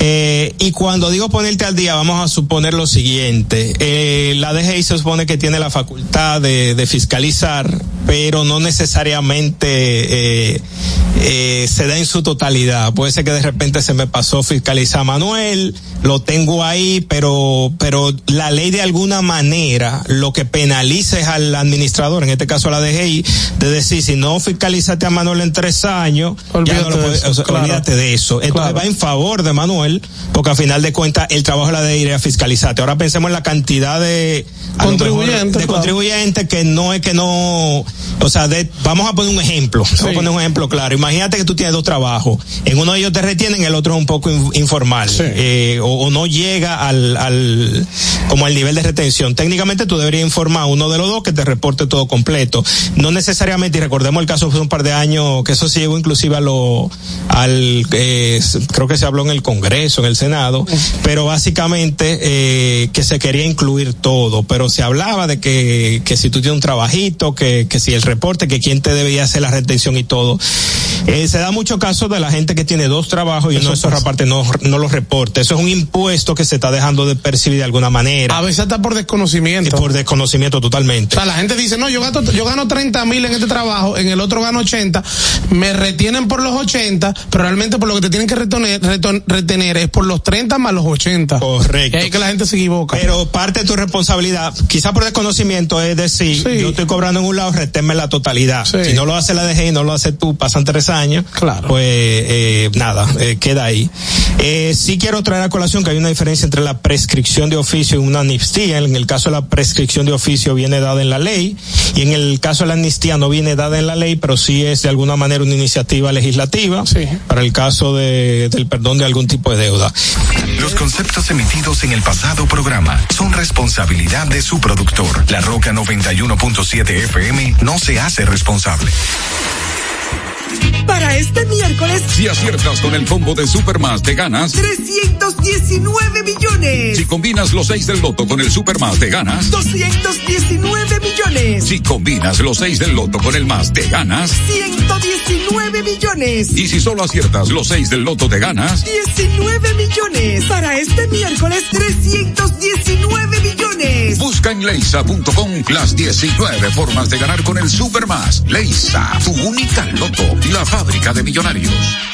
Speaker 11: Eh, y cuando digo ponerte al día, vamos a suponer lo siguiente. Eh, la DGI se supone que tiene la facultad de, de fiscalizar, pero no necesariamente eh, eh, se da en su totalidad. Puede ser que de repente se me pasó fiscalizar a Manuel, lo tengo ahí, pero, pero la ley de alguna manera lo que penaliza es al administrador, en este caso a la DGI, de decir, si no fiscalizaste a Manuel en tres años, ya no
Speaker 4: Olvídate de eso,
Speaker 11: o sea,
Speaker 4: claro.
Speaker 11: olvídate de eso. Entonces
Speaker 4: Claro.
Speaker 11: va en favor de Manuel, porque a final de cuentas el trabajo de la DGI era fiscalizarte. Ahora pensemos en la cantidad de mejor,
Speaker 4: Contribuyentes,
Speaker 11: de
Speaker 4: claro.
Speaker 11: contribuyentes que no es que no, o sea, de, vamos a poner un ejemplo, vamos a poner un ejemplo claro. Imagínate que tú tienes dos trabajos, en uno de ellos te retienen, el otro es un poco in- informal, eh, o, o no llega al, al, como al nivel de retención. Técnicamente tú deberías informar a uno de los dos que te reporte todo completo. No necesariamente, y recordemos el caso un par de años, que eso se llegó inclusive a lo, al, eh, creo que se habló en el Congreso, en el Senado, pero básicamente, eh, que se quería incluir todo, pero se hablaba de que, que si tú tienes un trabajito, que, que si el reporte, que quién te debía hacer la retención y todo. Eh, se da mucho caso de la gente que tiene dos trabajos y uno de esos aparte no, no los reporta. Eso es un impuesto que se está dejando de percibir de alguna manera.
Speaker 4: A veces hasta por desconocimiento.
Speaker 11: Por desconocimiento totalmente.
Speaker 4: O sea, la gente dice, no, yo, gasto, yo gano 30 mil en este trabajo, en el otro gano 80, me retienen por los 80, pero realmente por lo que te tienen que retener, retener es por los 30 más los 80.
Speaker 11: Correcto.
Speaker 4: Y ahí que la gente se equivoca.
Speaker 11: Pero parte de tu responsabilidad, quizá por desconocimiento, es decir, yo estoy cobrando en un lado, reténme la totalidad. Si no lo hace la DGI, no lo hace tú, pasan tres años,
Speaker 4: Claro.
Speaker 11: pues eh, nada, eh, queda ahí. Eh, sí quiero traer a colación que hay una diferencia entre la prescripción de oficio y una amnistía. En el caso de la prescripción de oficio viene dada en la ley y en el caso de la amnistía no viene dada en la ley, pero sí es de alguna manera una iniciativa legislativa para el caso de, del perdón de algún tipo de deuda.
Speaker 12: Los conceptos emitidos en el pasado programa son responsabilidad de su productor. La Roca 91.7 FM no se hace responsable.
Speaker 13: Para este miércoles Si aciertas con el combo de Supermas, te ganas
Speaker 14: 319 millones.
Speaker 13: Si combinas los 6 del loto con el Supermas, te ganas
Speaker 14: 219 millones.
Speaker 13: Si combinas los 6 del loto con el más, te ganas
Speaker 14: 119 millones.
Speaker 13: Y si solo aciertas los 6 del loto, te ganas
Speaker 14: 19 millones. Para este miércoles, 319 millones.
Speaker 13: Busca en leisa.com las 19 formas de ganar con el Supermas. Leisa, tu única loto, la fábrica de millonarios.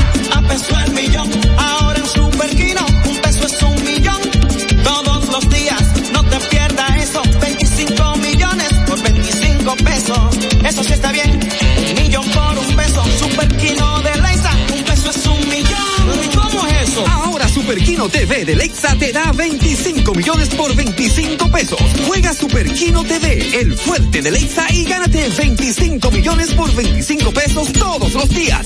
Speaker 15: A peso el millón, ahora en Superquino, un peso es un millón. Todos los días, no te pierdas eso. 25 millones por 25 pesos. Eso sí está bien. Un millón por un peso. Superquino de Leisa, un peso es un millón. ¿Y cómo es eso?
Speaker 16: Ahora Superquino TV de Lexa te da 25 millones por 25 pesos. Juega Superquino TV, el fuerte de Lexa y gánate 25 millones por 25 pesos todos los días.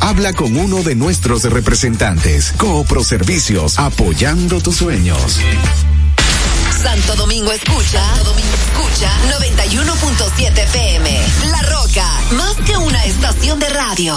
Speaker 17: Habla con uno de nuestros representantes. Coopro Servicios, apoyando tus sueños.
Speaker 18: Santo Domingo escucha, Santo Domingo escucha 91.7 PM. La Roca, más que una estación de radio.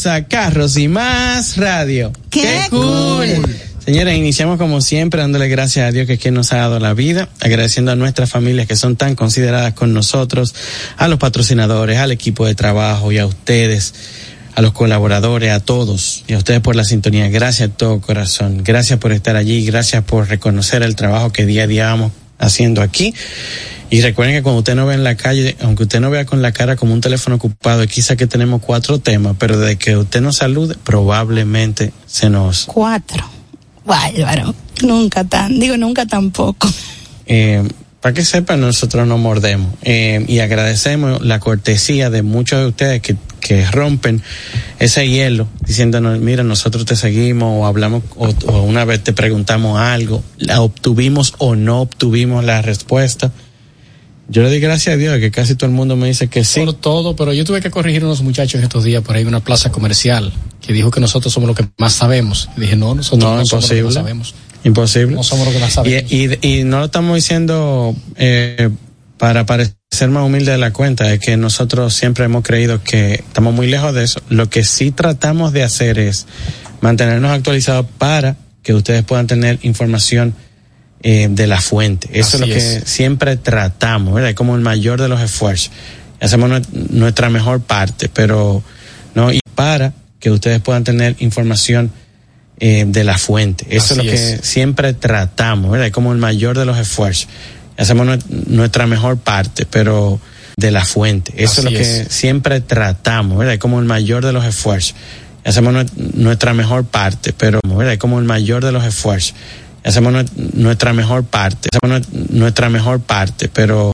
Speaker 19: Bienvenidos a Carros y Más Radio.
Speaker 20: ¡Qué
Speaker 19: cool! Señores, iniciamos como siempre dándole gracias a Dios que es quien nos ha dado la vida, agradeciendo a nuestras familias que son tan consideradas con nosotros, a los patrocinadores, al equipo de trabajo y a ustedes, a los colaboradores, a todos y a ustedes por la sintonía. Gracias de todo corazón. Gracias por estar allí, gracias por reconocer el trabajo que día a día vamos haciendo aquí. Y recuerden que cuando usted no ve en la calle, aunque usted no vea con la cara como un teléfono ocupado, quizá que tenemos cuatro temas, pero de que usted nos salude, probablemente se nos
Speaker 20: Cuatro. Bárbaro. Nunca tan, digo nunca tampoco.
Speaker 19: Eh, para que sepan, nosotros no mordemos. Eh, y agradecemos la cortesía de muchos de ustedes que, que rompen ese hielo diciéndonos, mira, nosotros te seguimos o hablamos o, o una vez te preguntamos algo, la obtuvimos o no obtuvimos la respuesta. Yo le doy gracias a Dios que casi todo el mundo me dice que sí.
Speaker 21: Por todo, pero yo tuve que corregir a unos muchachos estos días por ahí en una plaza comercial que dijo que nosotros somos los que más sabemos. Y dije, no, nosotros no,
Speaker 19: No,
Speaker 21: somos los que más sabemos.
Speaker 19: Imposible.
Speaker 21: No somos los que más sabemos.
Speaker 19: Y, y, y no lo estamos diciendo eh, para parecer más humilde de la cuenta, es que nosotros siempre hemos creído que estamos muy lejos de eso. Lo que sí tratamos de hacer es mantenernos actualizados para que ustedes puedan tener información eh, de la fuente. Eso es lo que
Speaker 21: es.
Speaker 19: siempre tratamos, ¿verdad? Es como el mayor de los esfuerzos. Hacemos nue- nuestra mejor parte, pero no, y para que ustedes puedan tener información eh, de la fuente. Eso
Speaker 21: Así
Speaker 19: es lo que
Speaker 21: es.
Speaker 19: siempre tratamos, ¿verdad? Es como el mayor de los esfuerzos. Hacemos nue- nuestra mejor parte, pero de la fuente. Eso es lo que
Speaker 21: es.
Speaker 19: siempre tratamos, ¿verdad? Es como el mayor de los esfuerzos. Hacemos nue- nuestra mejor parte, pero, ¿verdad? Es como el mayor de los esfuerzos. Hacemos nue- nuestra mejor parte, hacemos nue- nuestra mejor parte, pero